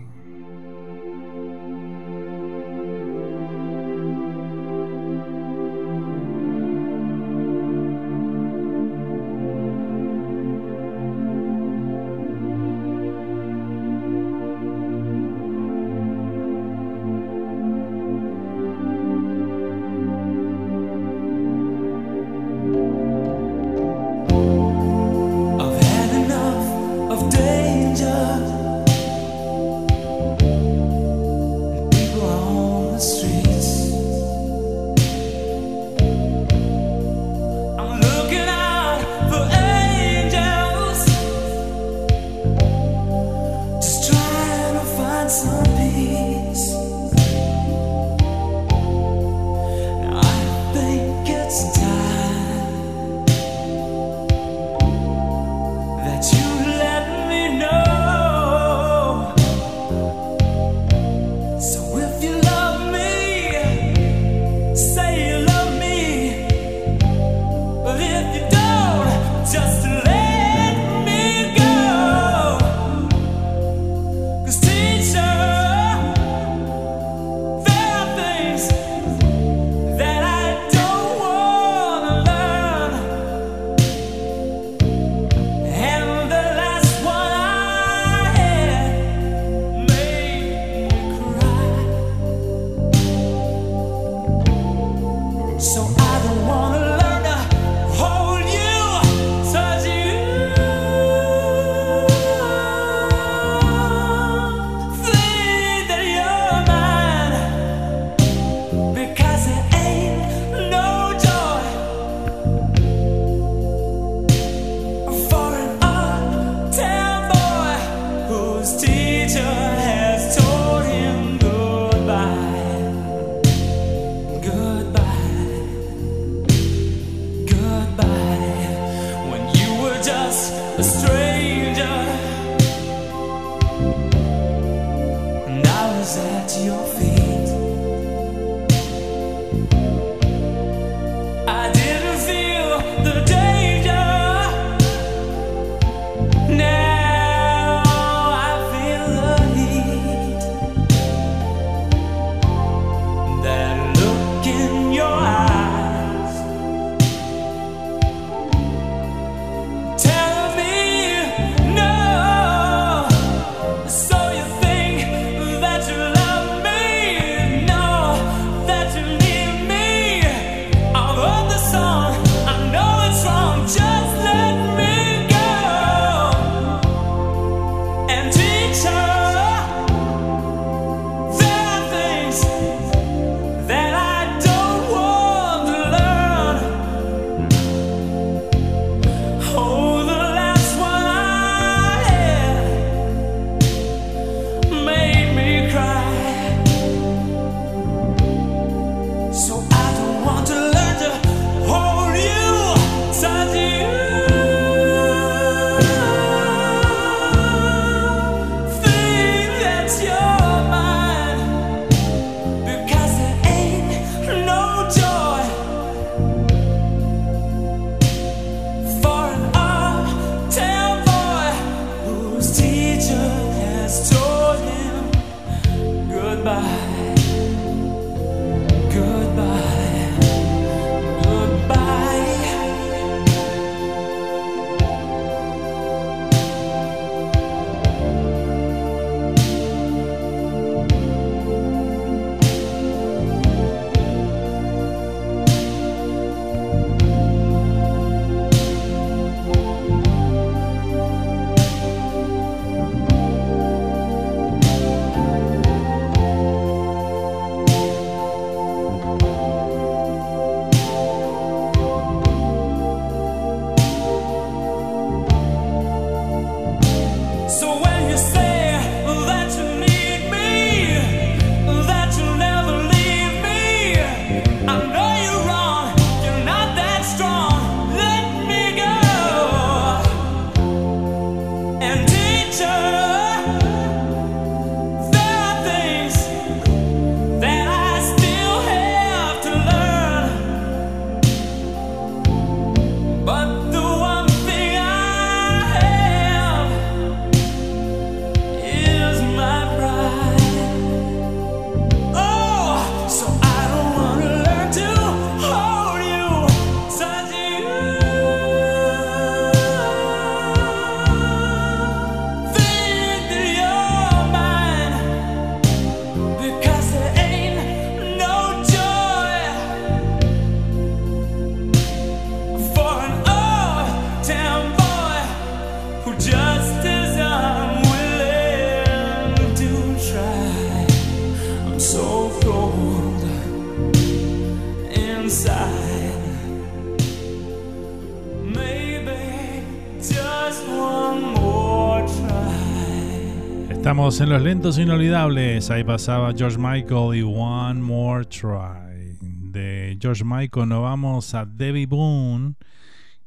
En los lentos inolvidables. Ahí pasaba George Michael y One More Try. De George Michael nos vamos a Debbie Boone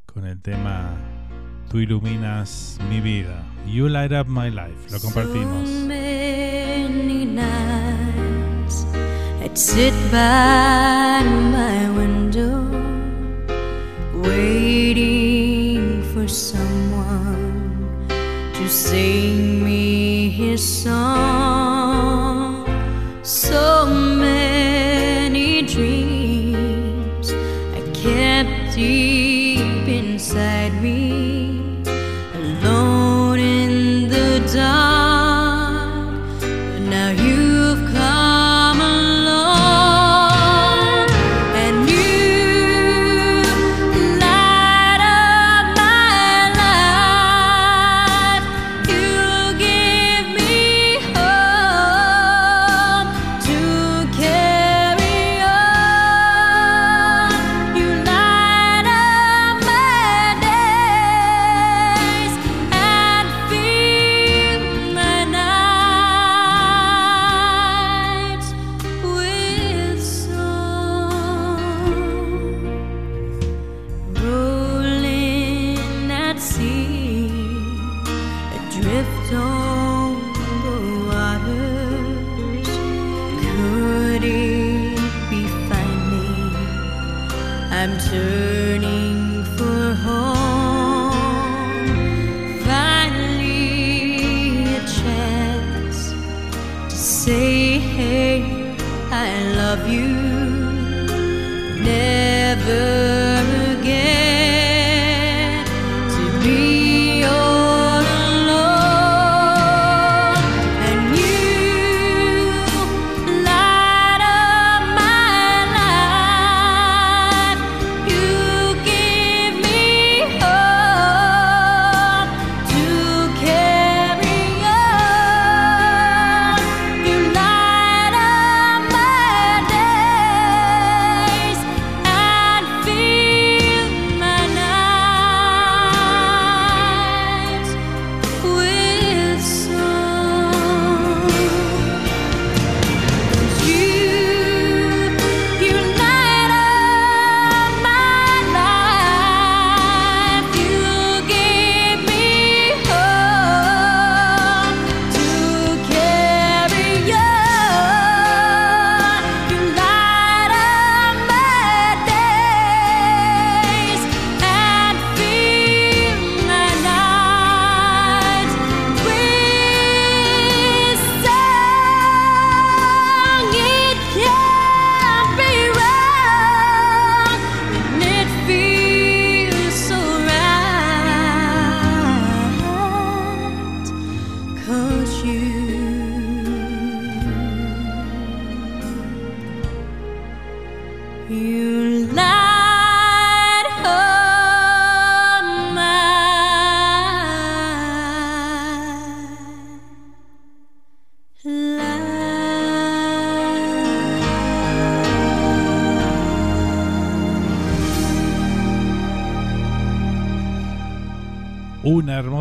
con el tema Tú iluminas mi vida. You light up my life. Lo compartimos. So many nights I'd sit by my window. sing me his song.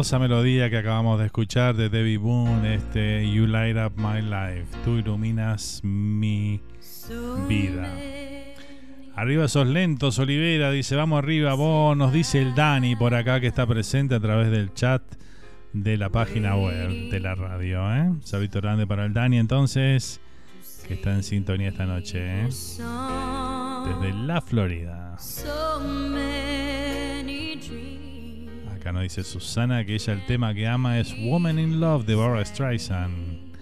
Hermosa melodía que acabamos de escuchar de Debbie Boone, este You Light Up My Life. Tú iluminas mi vida. Arriba esos lentos, Olivera, dice, vamos arriba, vos, nos dice el Dani por acá que está presente a través del chat de la página web de la radio. ¿eh? Saludito grande para el Dani entonces, que está en sintonía esta noche, ¿eh? desde la Florida. Dice Susana que ella el tema que ama es Woman in Love de Barbara Streisand.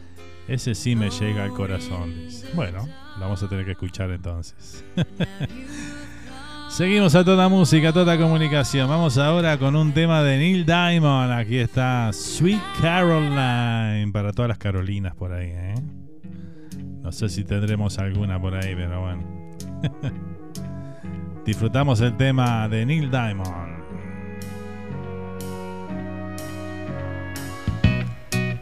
Ese sí me llega al corazón. Bueno, lo vamos a tener que escuchar entonces. Seguimos a toda música, a toda comunicación. Vamos ahora con un tema de Neil Diamond. Aquí está Sweet Caroline para todas las Carolinas por ahí. ¿eh? No sé si tendremos alguna por ahí, pero bueno. Disfrutamos el tema de Neil Diamond.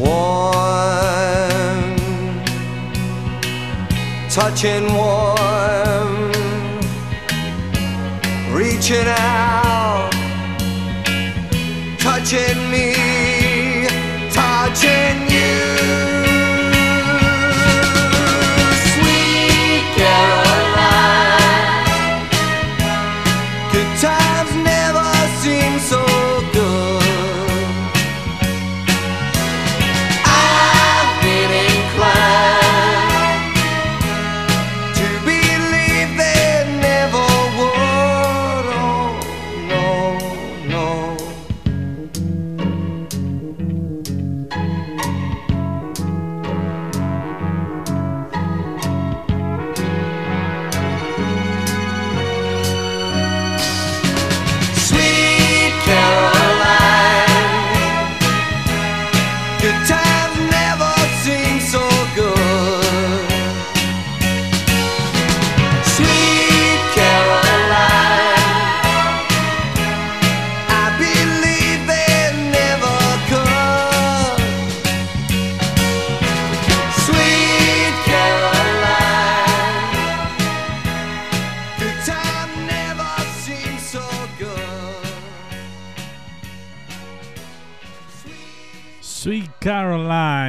warm, touching warm, reaching out, touching me, touching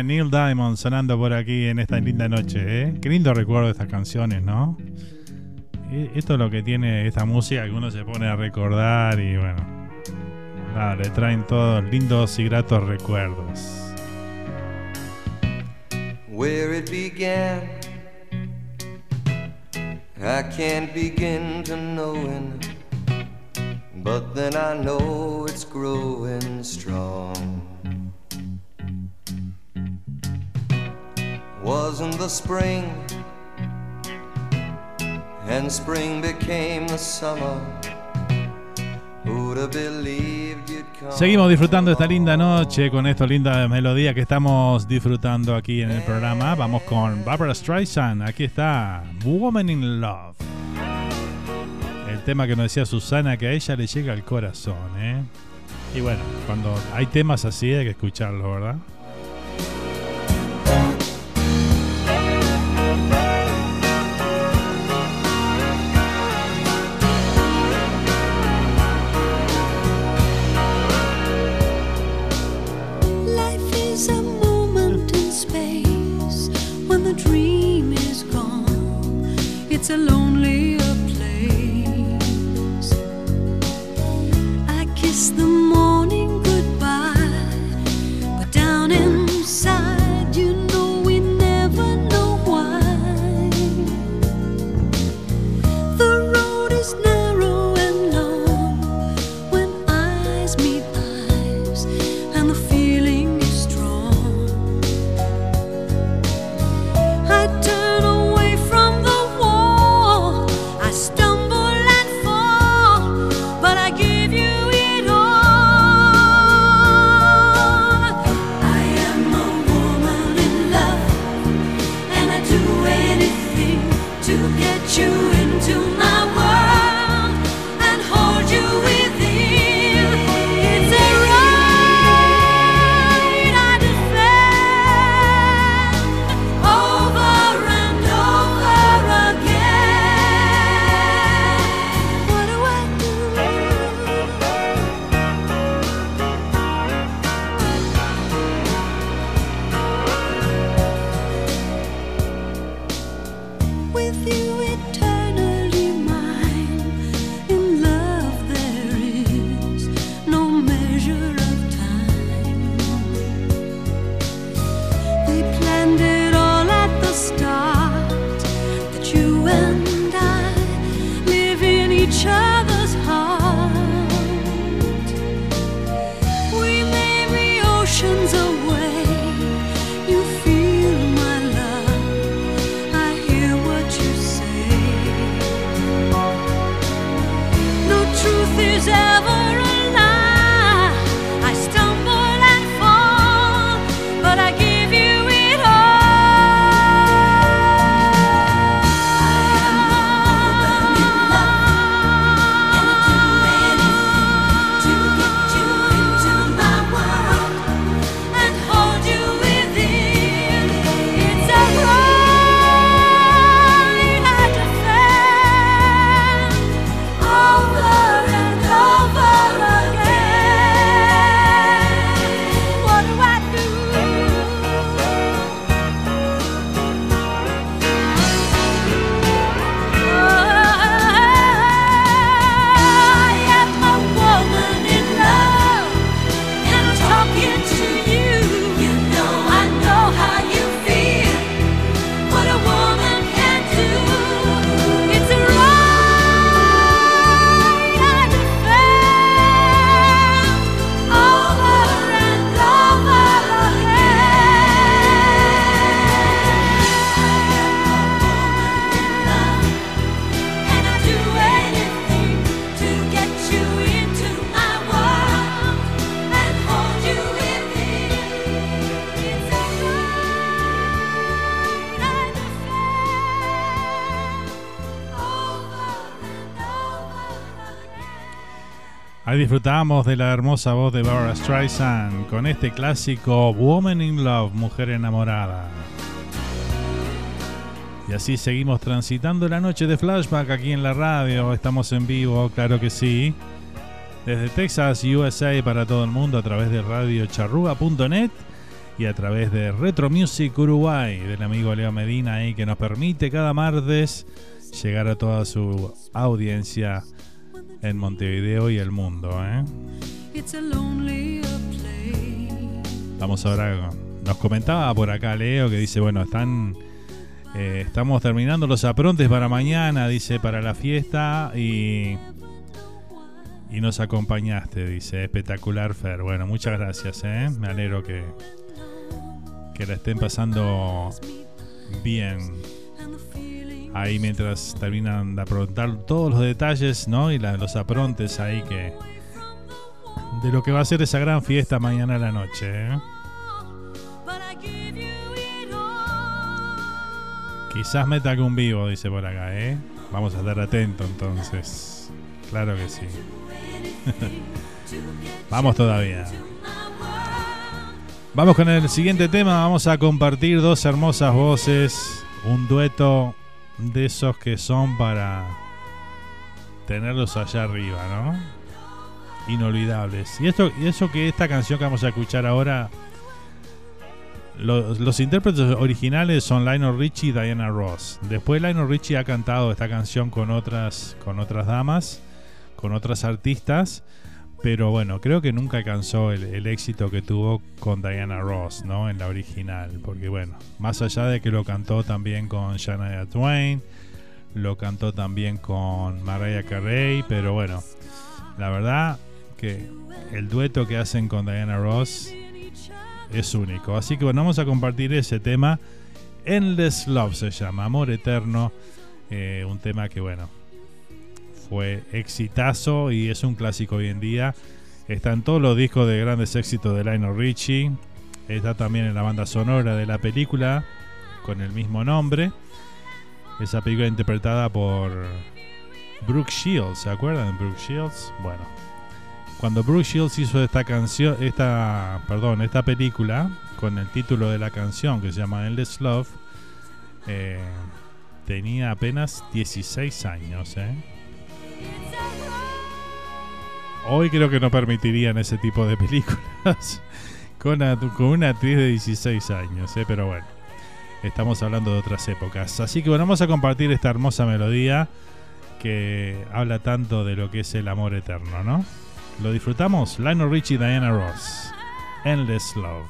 Neil Diamond sonando por aquí en esta linda noche, ¿eh? Qué lindo recuerdo de estas canciones, ¿no? E- Esto es lo que tiene esta música que uno se pone a recordar y bueno, nada, le traen todos lindos y gratos recuerdos. where it began. I can't begin to knowing, but then I know it's growing strong. Wasn't the spring, and spring became the summer. Seguimos disfrutando esta linda noche con esta linda melodía que estamos disfrutando aquí en el programa. Vamos con Barbara Streisand. Aquí está Woman in Love. El tema que nos decía Susana que a ella le llega al corazón, ¿eh? Y bueno, cuando hay temas así hay que escucharlo, ¿verdad? It's disfrutamos de la hermosa voz de Barbara Streisand con este clásico Woman in Love, Mujer enamorada. Y así seguimos transitando la noche de flashback aquí en la radio. Estamos en vivo, claro que sí. Desde Texas, USA para todo el mundo a través de radiocharruga.net y a través de Retro Music Uruguay del amigo Leo Medina ahí que nos permite cada martes llegar a toda su audiencia en Montevideo y el mundo. ¿eh? Vamos ahora, nos comentaba por acá Leo que dice, bueno, están, eh, estamos terminando los aprontes para mañana, dice, para la fiesta y, y nos acompañaste, dice, espectacular Fer. Bueno, muchas gracias, ¿eh? me alegro que, que la estén pasando bien. Ahí mientras terminan de aprontar todos los detalles, ¿no? Y los aprontes ahí que... De lo que va a ser esa gran fiesta mañana a la noche, ¿eh? Quizás meta algún vivo, dice por acá, ¿eh? Vamos a estar atentos entonces. Claro que sí. Vamos todavía. Vamos con el siguiente tema. Vamos a compartir dos hermosas voces. Un dueto de esos que son para tenerlos allá arriba, ¿no? Inolvidables. Y esto, y eso que esta canción que vamos a escuchar ahora los, intérpretes originales son Lionel Richie y Diana Ross. Después Lionel Richie ha cantado esta canción con otras, con otras damas, con otras artistas, pero bueno, creo que nunca alcanzó el, éxito que tuvo con Diana Ross, ¿no? En la original, porque bueno, más allá de que lo cantó también con Shania Twain, lo cantó también con Mariah Carey, pero bueno, la verdad que el dueto que hacen con Diana Ross es único. Así que bueno, vamos a compartir ese tema. Endless Love se llama, Amor Eterno. eh, un tema que bueno, fue exitazo y es un clásico hoy en día. Está en todos los discos de grandes éxitos de Lionel Richie. Está también en la banda sonora de la película con el mismo nombre. Esa película interpretada por Brooke Shields, ¿se acuerdan de Brooke Shields? Bueno, cuando Brooke Shields hizo esta canción, esta, perdón, esta película con el título de la canción que se llama Endless Love, eh, tenía apenas 16 años. ¿eh? Hoy creo que no permitirían ese tipo de películas con una, actriz de 16 años, ¿eh? pero bueno, estamos hablando de otras épocas. Así que bueno, vamos a compartir esta hermosa melodía que habla tanto de lo que es el amor eterno, ¿no? Lo disfrutamos, Lionel Richie y Diana Ross. Endless Love.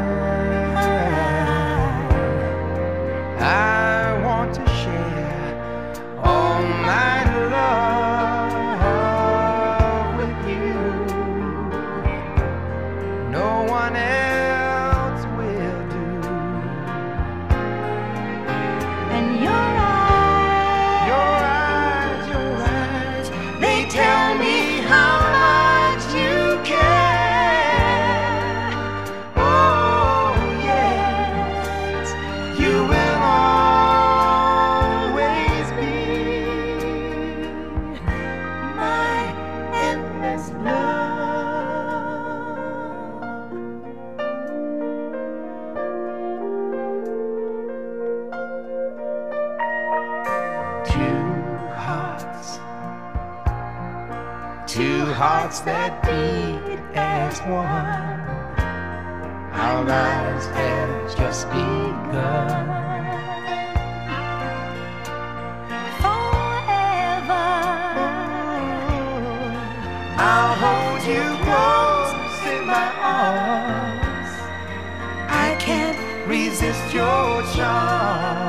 one. Our lives have just begun. I'll hold you close in my arms. I can't resist your charms.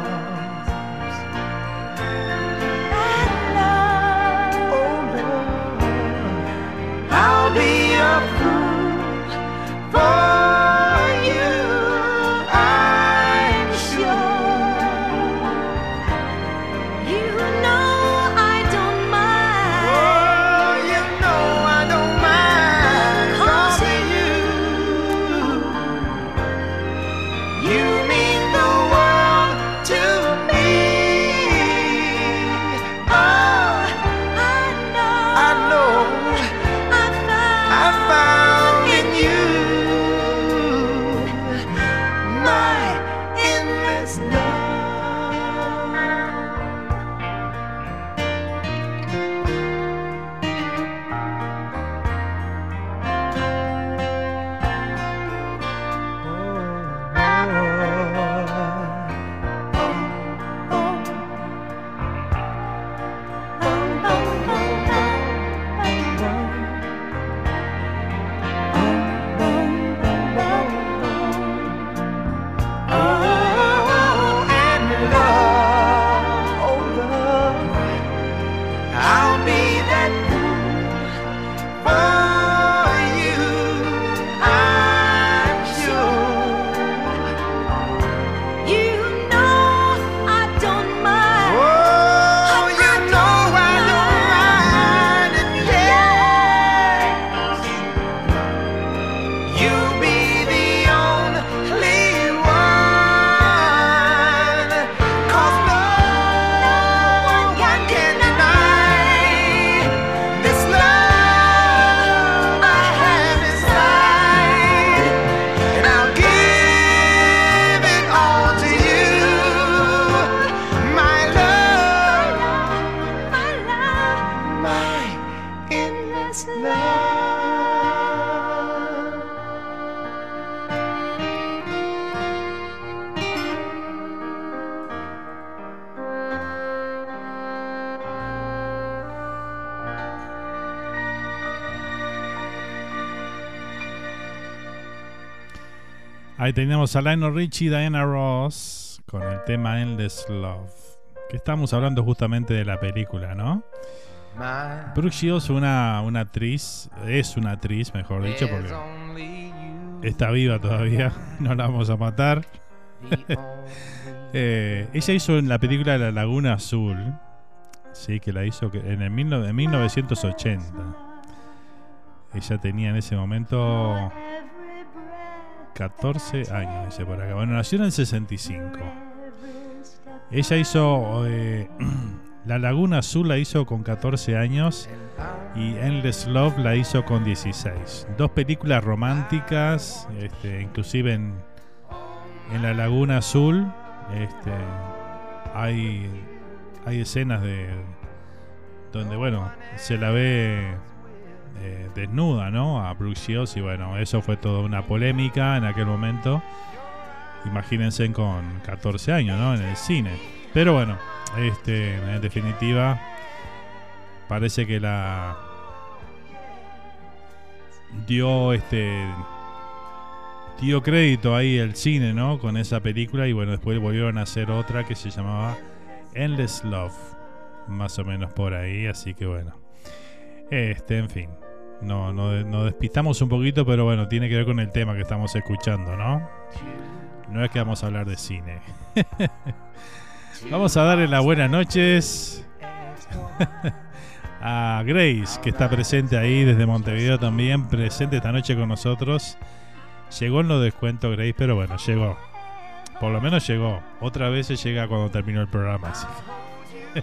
A Lionel Richie y Diana Ross con el tema Endless Love. Que estamos hablando justamente de la película, ¿no? Brooke Shields, una, una actriz, es una actriz, mejor dicho, porque está viva todavía, no la vamos a matar. Eh, ella hizo en la película La Laguna Azul, sí, que la hizo en el mil en 1980. Ella tenía en ese momento 14 años, dice por acá. Bueno, nació en el 65. Ella hizo eh, La Laguna Azul la hizo con 14 años y Endless Love la hizo con 16. Dos películas románticas, este, inclusive en, en La Laguna Azul este, hay, hay escenas de donde, bueno, se la ve eh, desnuda, ¿no? A Brooke y bueno, eso fue toda una polémica en aquel momento. Imagínense con 14 años, ¿no? En el cine. Pero bueno, este, en definitiva, parece que la dio este dio crédito ahí el cine, ¿no? Con esa película y bueno, después volvieron a hacer otra que se llamaba Endless Love, más o menos por ahí, así que bueno. Este, en fin. No, no, nos despistamos un poquito, pero bueno, tiene que ver con el tema que estamos escuchando, ¿no? No es que vamos a hablar de cine. vamos a darle las buenas noches a Grace, que está presente ahí desde Montevideo también, presente esta noche con nosotros. Llegó en los descuentos Grace, pero bueno, llegó. Por lo menos llegó. Otra vez se llega cuando terminó el programa. así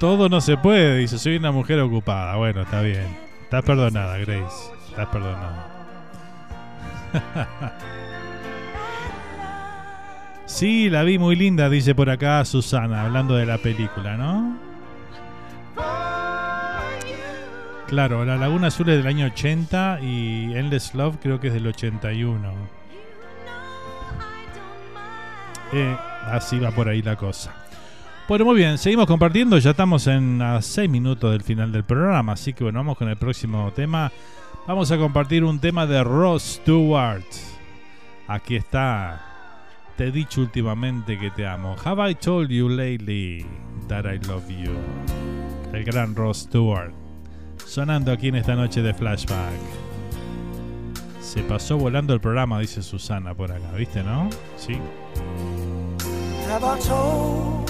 Todo no se puede, dice, soy una mujer ocupada. Bueno, está bien. Estás perdonada, Grace. Estás perdonada. sí, la vi muy linda, dice por acá Susana, hablando de la película, ¿no? Claro, La Laguna Azul es del año 80 y Endless Love creo que es del 81. Eh, así va por ahí la cosa. Bueno, muy bien, seguimos compartiendo. Ya estamos en a 6 minutos del final del programa. Así que bueno, vamos con el próximo tema. Vamos a compartir un tema de Ross Stewart. Aquí está. Te he dicho últimamente que te amo. Have I told you lately that I love you? El gran Ross Stewart. Sonando aquí en esta noche de flashback. Se pasó volando el programa, dice Susana por acá, ¿viste, no? Sí. Have I told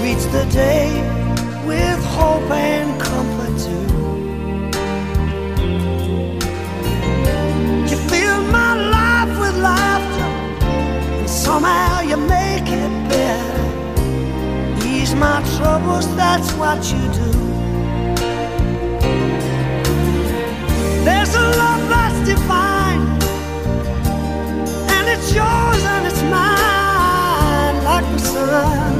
greets the day with hope and comfort too. You fill my life with laughter, and somehow you make it better. Ease my troubles, that's what you do. There's a love that's divine and it's yours and it's mine like the sun.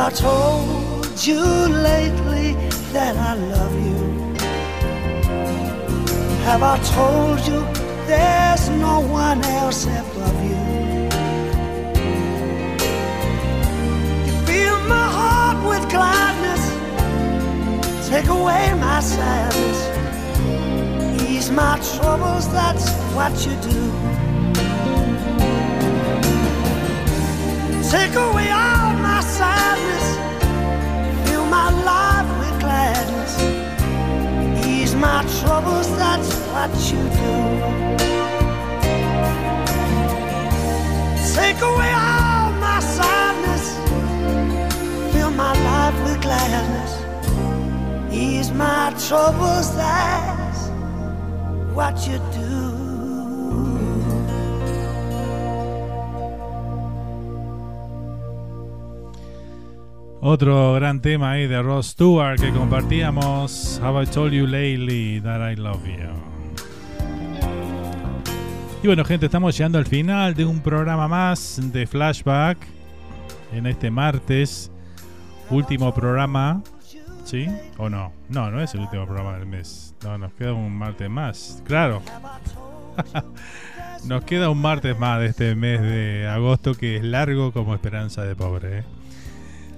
Ever told you lately that I love you. Have I told you there's no one else above you? You fill my heart with gladness, take away my sadness, ease my troubles. That's what you do. Take away all troubles. That's what you do. Take away all my sadness, fill my life with gladness, ease my troubles. That's what you do. Otro gran tema ahí de Ross Stewart que compartíamos. Have I told you lately that I love you? Y bueno, gente, estamos llegando al final de un programa más de Flashback en este martes. Último programa. ¿Sí? ¿O no? No, no es el último programa del mes. No, nos queda un martes más. Claro. nos queda un martes más de este mes de agosto que es largo como esperanza de pobre. ¿eh?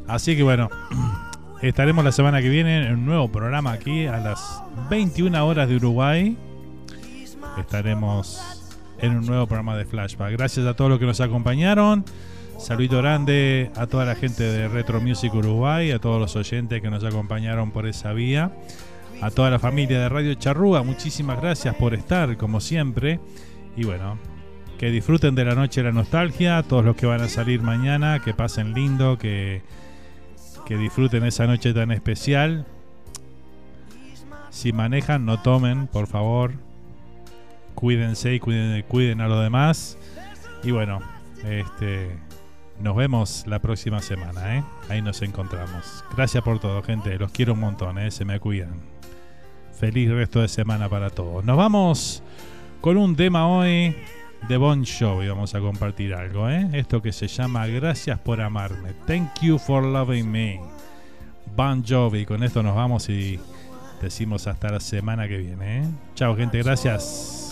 Así que bueno, estaremos la semana que viene en un nuevo programa aquí a las 21 horas de Uruguay. Estaremos en un nuevo programa de Flashback. Gracias a todos los que nos acompañaron. Saludito grande a toda la gente de Retro Music Uruguay, a todos los oyentes que nos acompañaron por esa vía, a toda la familia de Radio Charrúa, muchísimas gracias por estar, como siempre. Y bueno, que disfruten de la noche de la nostalgia, todos los que van a salir mañana, que pasen lindo, que, que disfruten esa noche tan especial. Si manejan, no tomen, por favor. Cuídense y cuiden, cuiden a los demás. Y bueno, este, nos vemos la próxima semana, ¿eh? Ahí nos encontramos. Gracias por todo, gente. Los quiero un montón, ¿eh? Se me cuidan. Feliz resto de semana para todos. Nos vamos con un tema hoy de Bon Jovi. Vamos a compartir algo, ¿eh? Esto que se llama Gracias por amarme. Thank you for loving me. Bon Jovi. Con esto nos vamos y decimos hasta la semana que viene, ¿eh? Chao, gente. Gracias.